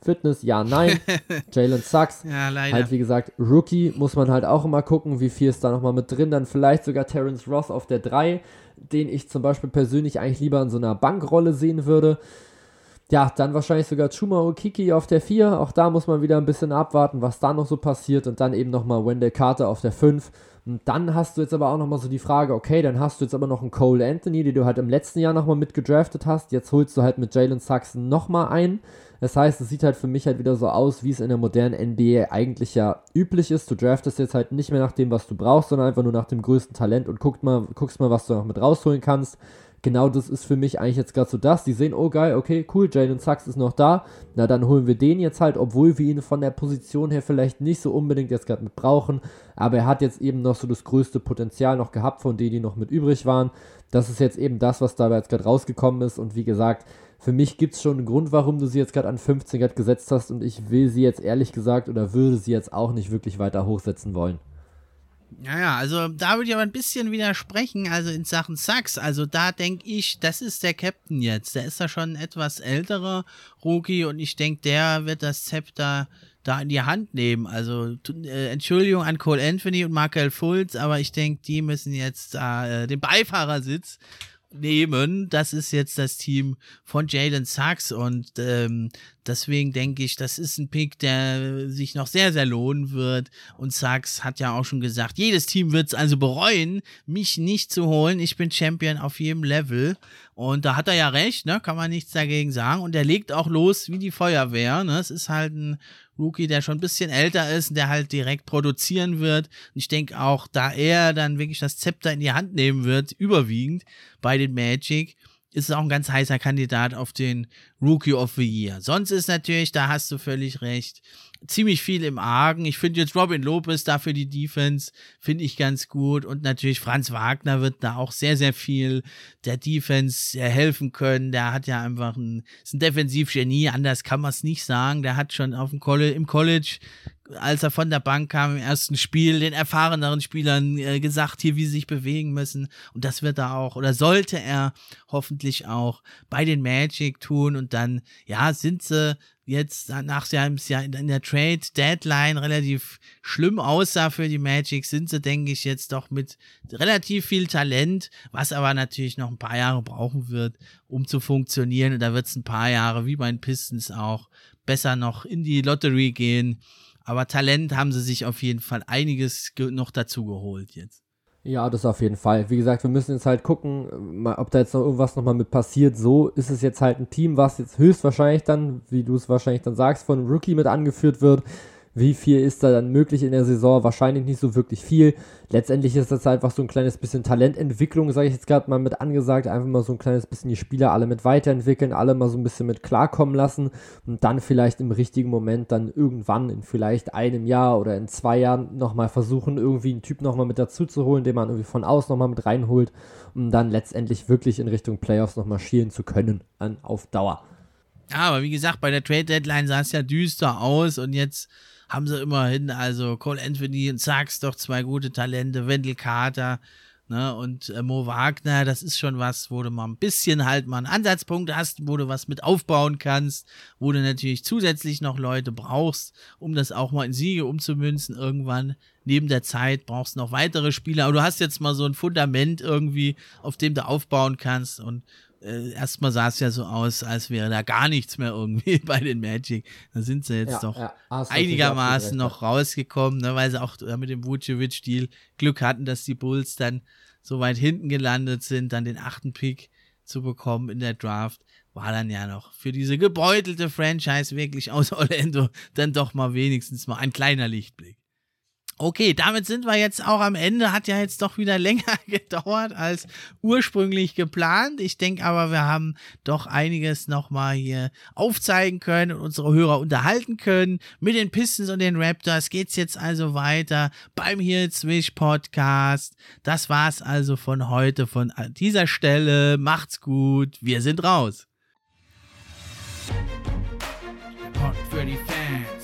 Fitness, ja, nein. Jalen Sachs, ja, halt wie gesagt, Rookie, muss man halt auch immer gucken, wie viel ist da nochmal mit drin. Dann vielleicht sogar Terence Ross auf der 3, den ich zum Beispiel persönlich eigentlich lieber in so einer Bankrolle sehen würde. Ja, dann wahrscheinlich sogar Chuma Okiki auf der 4. Auch da muss man wieder ein bisschen abwarten, was da noch so passiert. Und dann eben nochmal Wendell Carter auf der 5. Und dann hast du jetzt aber auch nochmal so die Frage, okay, dann hast du jetzt aber noch einen Cole Anthony, den du halt im letzten Jahr nochmal mitgedraftet hast. Jetzt holst du halt mit Jalen Saxon nochmal ein. Das heißt, es sieht halt für mich halt wieder so aus, wie es in der modernen NBA eigentlich ja üblich ist. Du draftest jetzt halt nicht mehr nach dem, was du brauchst, sondern einfach nur nach dem größten Talent und guckst mal, guckst mal, was du noch mit rausholen kannst genau das ist für mich eigentlich jetzt gerade so das. Die sehen, oh geil, okay, cool, Jalen Sachs ist noch da. Na, dann holen wir den jetzt halt, obwohl wir ihn von der Position her vielleicht nicht so unbedingt jetzt gerade mit brauchen. Aber er hat jetzt eben noch so das größte Potenzial noch gehabt, von denen, die noch mit übrig waren. Das ist jetzt eben das, was dabei jetzt gerade rausgekommen ist. Und wie gesagt, für mich gibt es schon einen Grund, warum du sie jetzt gerade an 15 Grad gesetzt hast. Und ich will sie jetzt ehrlich gesagt oder würde sie jetzt auch nicht wirklich weiter hochsetzen wollen. Ja, ja, also da würde ich aber ein bisschen widersprechen, also in Sachen Sachs. Also da denke ich, das ist der Captain jetzt. Der ist ja schon ein etwas älterer Rookie und ich denke, der wird das Zepter da in die Hand nehmen. Also äh, Entschuldigung an Cole Anthony und Markel Fultz, aber ich denke, die müssen jetzt äh, den Beifahrersitz nehmen. Das ist jetzt das Team von Jalen Sachs und ähm, deswegen denke ich, das ist ein Pick, der sich noch sehr, sehr lohnen wird. Und Sachs hat ja auch schon gesagt, jedes Team wird es also bereuen, mich nicht zu holen. Ich bin Champion auf jedem Level. Und da hat er ja recht, ne? kann man nichts dagegen sagen. Und er legt auch los wie die Feuerwehr. Ne? Es ist halt ein Rookie, der schon ein bisschen älter ist und der halt direkt produzieren wird. Und ich denke auch, da er dann wirklich das Zepter in die Hand nehmen wird, überwiegend bei den Magic, ist es auch ein ganz heißer Kandidat auf den Rookie of the Year. Sonst ist natürlich, da hast du völlig recht, ziemlich viel im Argen. Ich finde jetzt Robin Lopez dafür die Defense, finde ich ganz gut. Und natürlich Franz Wagner wird da auch sehr, sehr viel der Defense helfen können. Der hat ja einfach ein, ist ein Defensivgenie, anders kann man es nicht sagen. Der hat schon auf dem College, im College als er von der Bank kam im ersten Spiel, den erfahreneren Spielern äh, gesagt, hier, wie sie sich bewegen müssen. Und das wird er auch, oder sollte er hoffentlich auch bei den Magic tun. Und dann, ja, sind sie jetzt nach einem Jahr in der Trade Deadline relativ schlimm aussah für die Magic, sind sie, denke ich, jetzt doch mit relativ viel Talent, was aber natürlich noch ein paar Jahre brauchen wird, um zu funktionieren. Und da wird es ein paar Jahre, wie bei den Pistons auch, besser noch in die Lottery gehen. Aber Talent haben sie sich auf jeden Fall einiges noch dazu geholt jetzt. Ja, das auf jeden Fall. Wie gesagt, wir müssen jetzt halt gucken, ob da jetzt noch irgendwas nochmal mit passiert. So ist es jetzt halt ein Team, was jetzt höchstwahrscheinlich dann, wie du es wahrscheinlich dann sagst, von Rookie mit angeführt wird. Wie viel ist da dann möglich in der Saison? Wahrscheinlich nicht so wirklich viel. Letztendlich ist das einfach so ein kleines bisschen Talententwicklung, sage ich jetzt gerade mal mit angesagt. Einfach mal so ein kleines bisschen die Spieler alle mit weiterentwickeln, alle mal so ein bisschen mit klarkommen lassen und dann vielleicht im richtigen Moment dann irgendwann in vielleicht einem Jahr oder in zwei Jahren nochmal versuchen, irgendwie einen Typ nochmal mit dazu zu holen, den man irgendwie von außen nochmal mit reinholt, um dann letztendlich wirklich in Richtung Playoffs nochmal schielen zu können an, auf Dauer. Ja, aber wie gesagt, bei der Trade Deadline sah es ja düster aus und jetzt haben sie immerhin, also Cole Anthony und Sachs doch zwei gute Talente, Wendell Carter, ne, und äh, Mo Wagner, das ist schon was, wo du mal ein bisschen halt mal einen Ansatzpunkt hast, wo du was mit aufbauen kannst, wo du natürlich zusätzlich noch Leute brauchst, um das auch mal in Siege umzumünzen irgendwann. Neben der Zeit brauchst du noch weitere Spieler, aber du hast jetzt mal so ein Fundament irgendwie, auf dem du aufbauen kannst und äh, erstmal sah es ja so aus, als wäre da gar nichts mehr irgendwie bei den Magic. Da sind sie jetzt ja, doch ja, einigermaßen noch rausgekommen, ne, weil sie auch mit dem Vucevic-Deal Glück hatten, dass die Bulls dann so weit hinten gelandet sind, dann den achten Pick zu bekommen in der Draft. War dann ja noch für diese gebeutelte Franchise wirklich aus Orlando dann doch mal wenigstens mal ein kleiner Lichtblick. Okay, damit sind wir jetzt auch am Ende. Hat ja jetzt doch wieder länger gedauert als ursprünglich geplant. Ich denke aber, wir haben doch einiges nochmal hier aufzeigen können und unsere Hörer unterhalten können. Mit den Pistons und den Raptors geht's jetzt also weiter beim Here Swish Podcast. Das war's also von heute von dieser Stelle. Macht's gut. Wir sind raus. Pod für die Fans,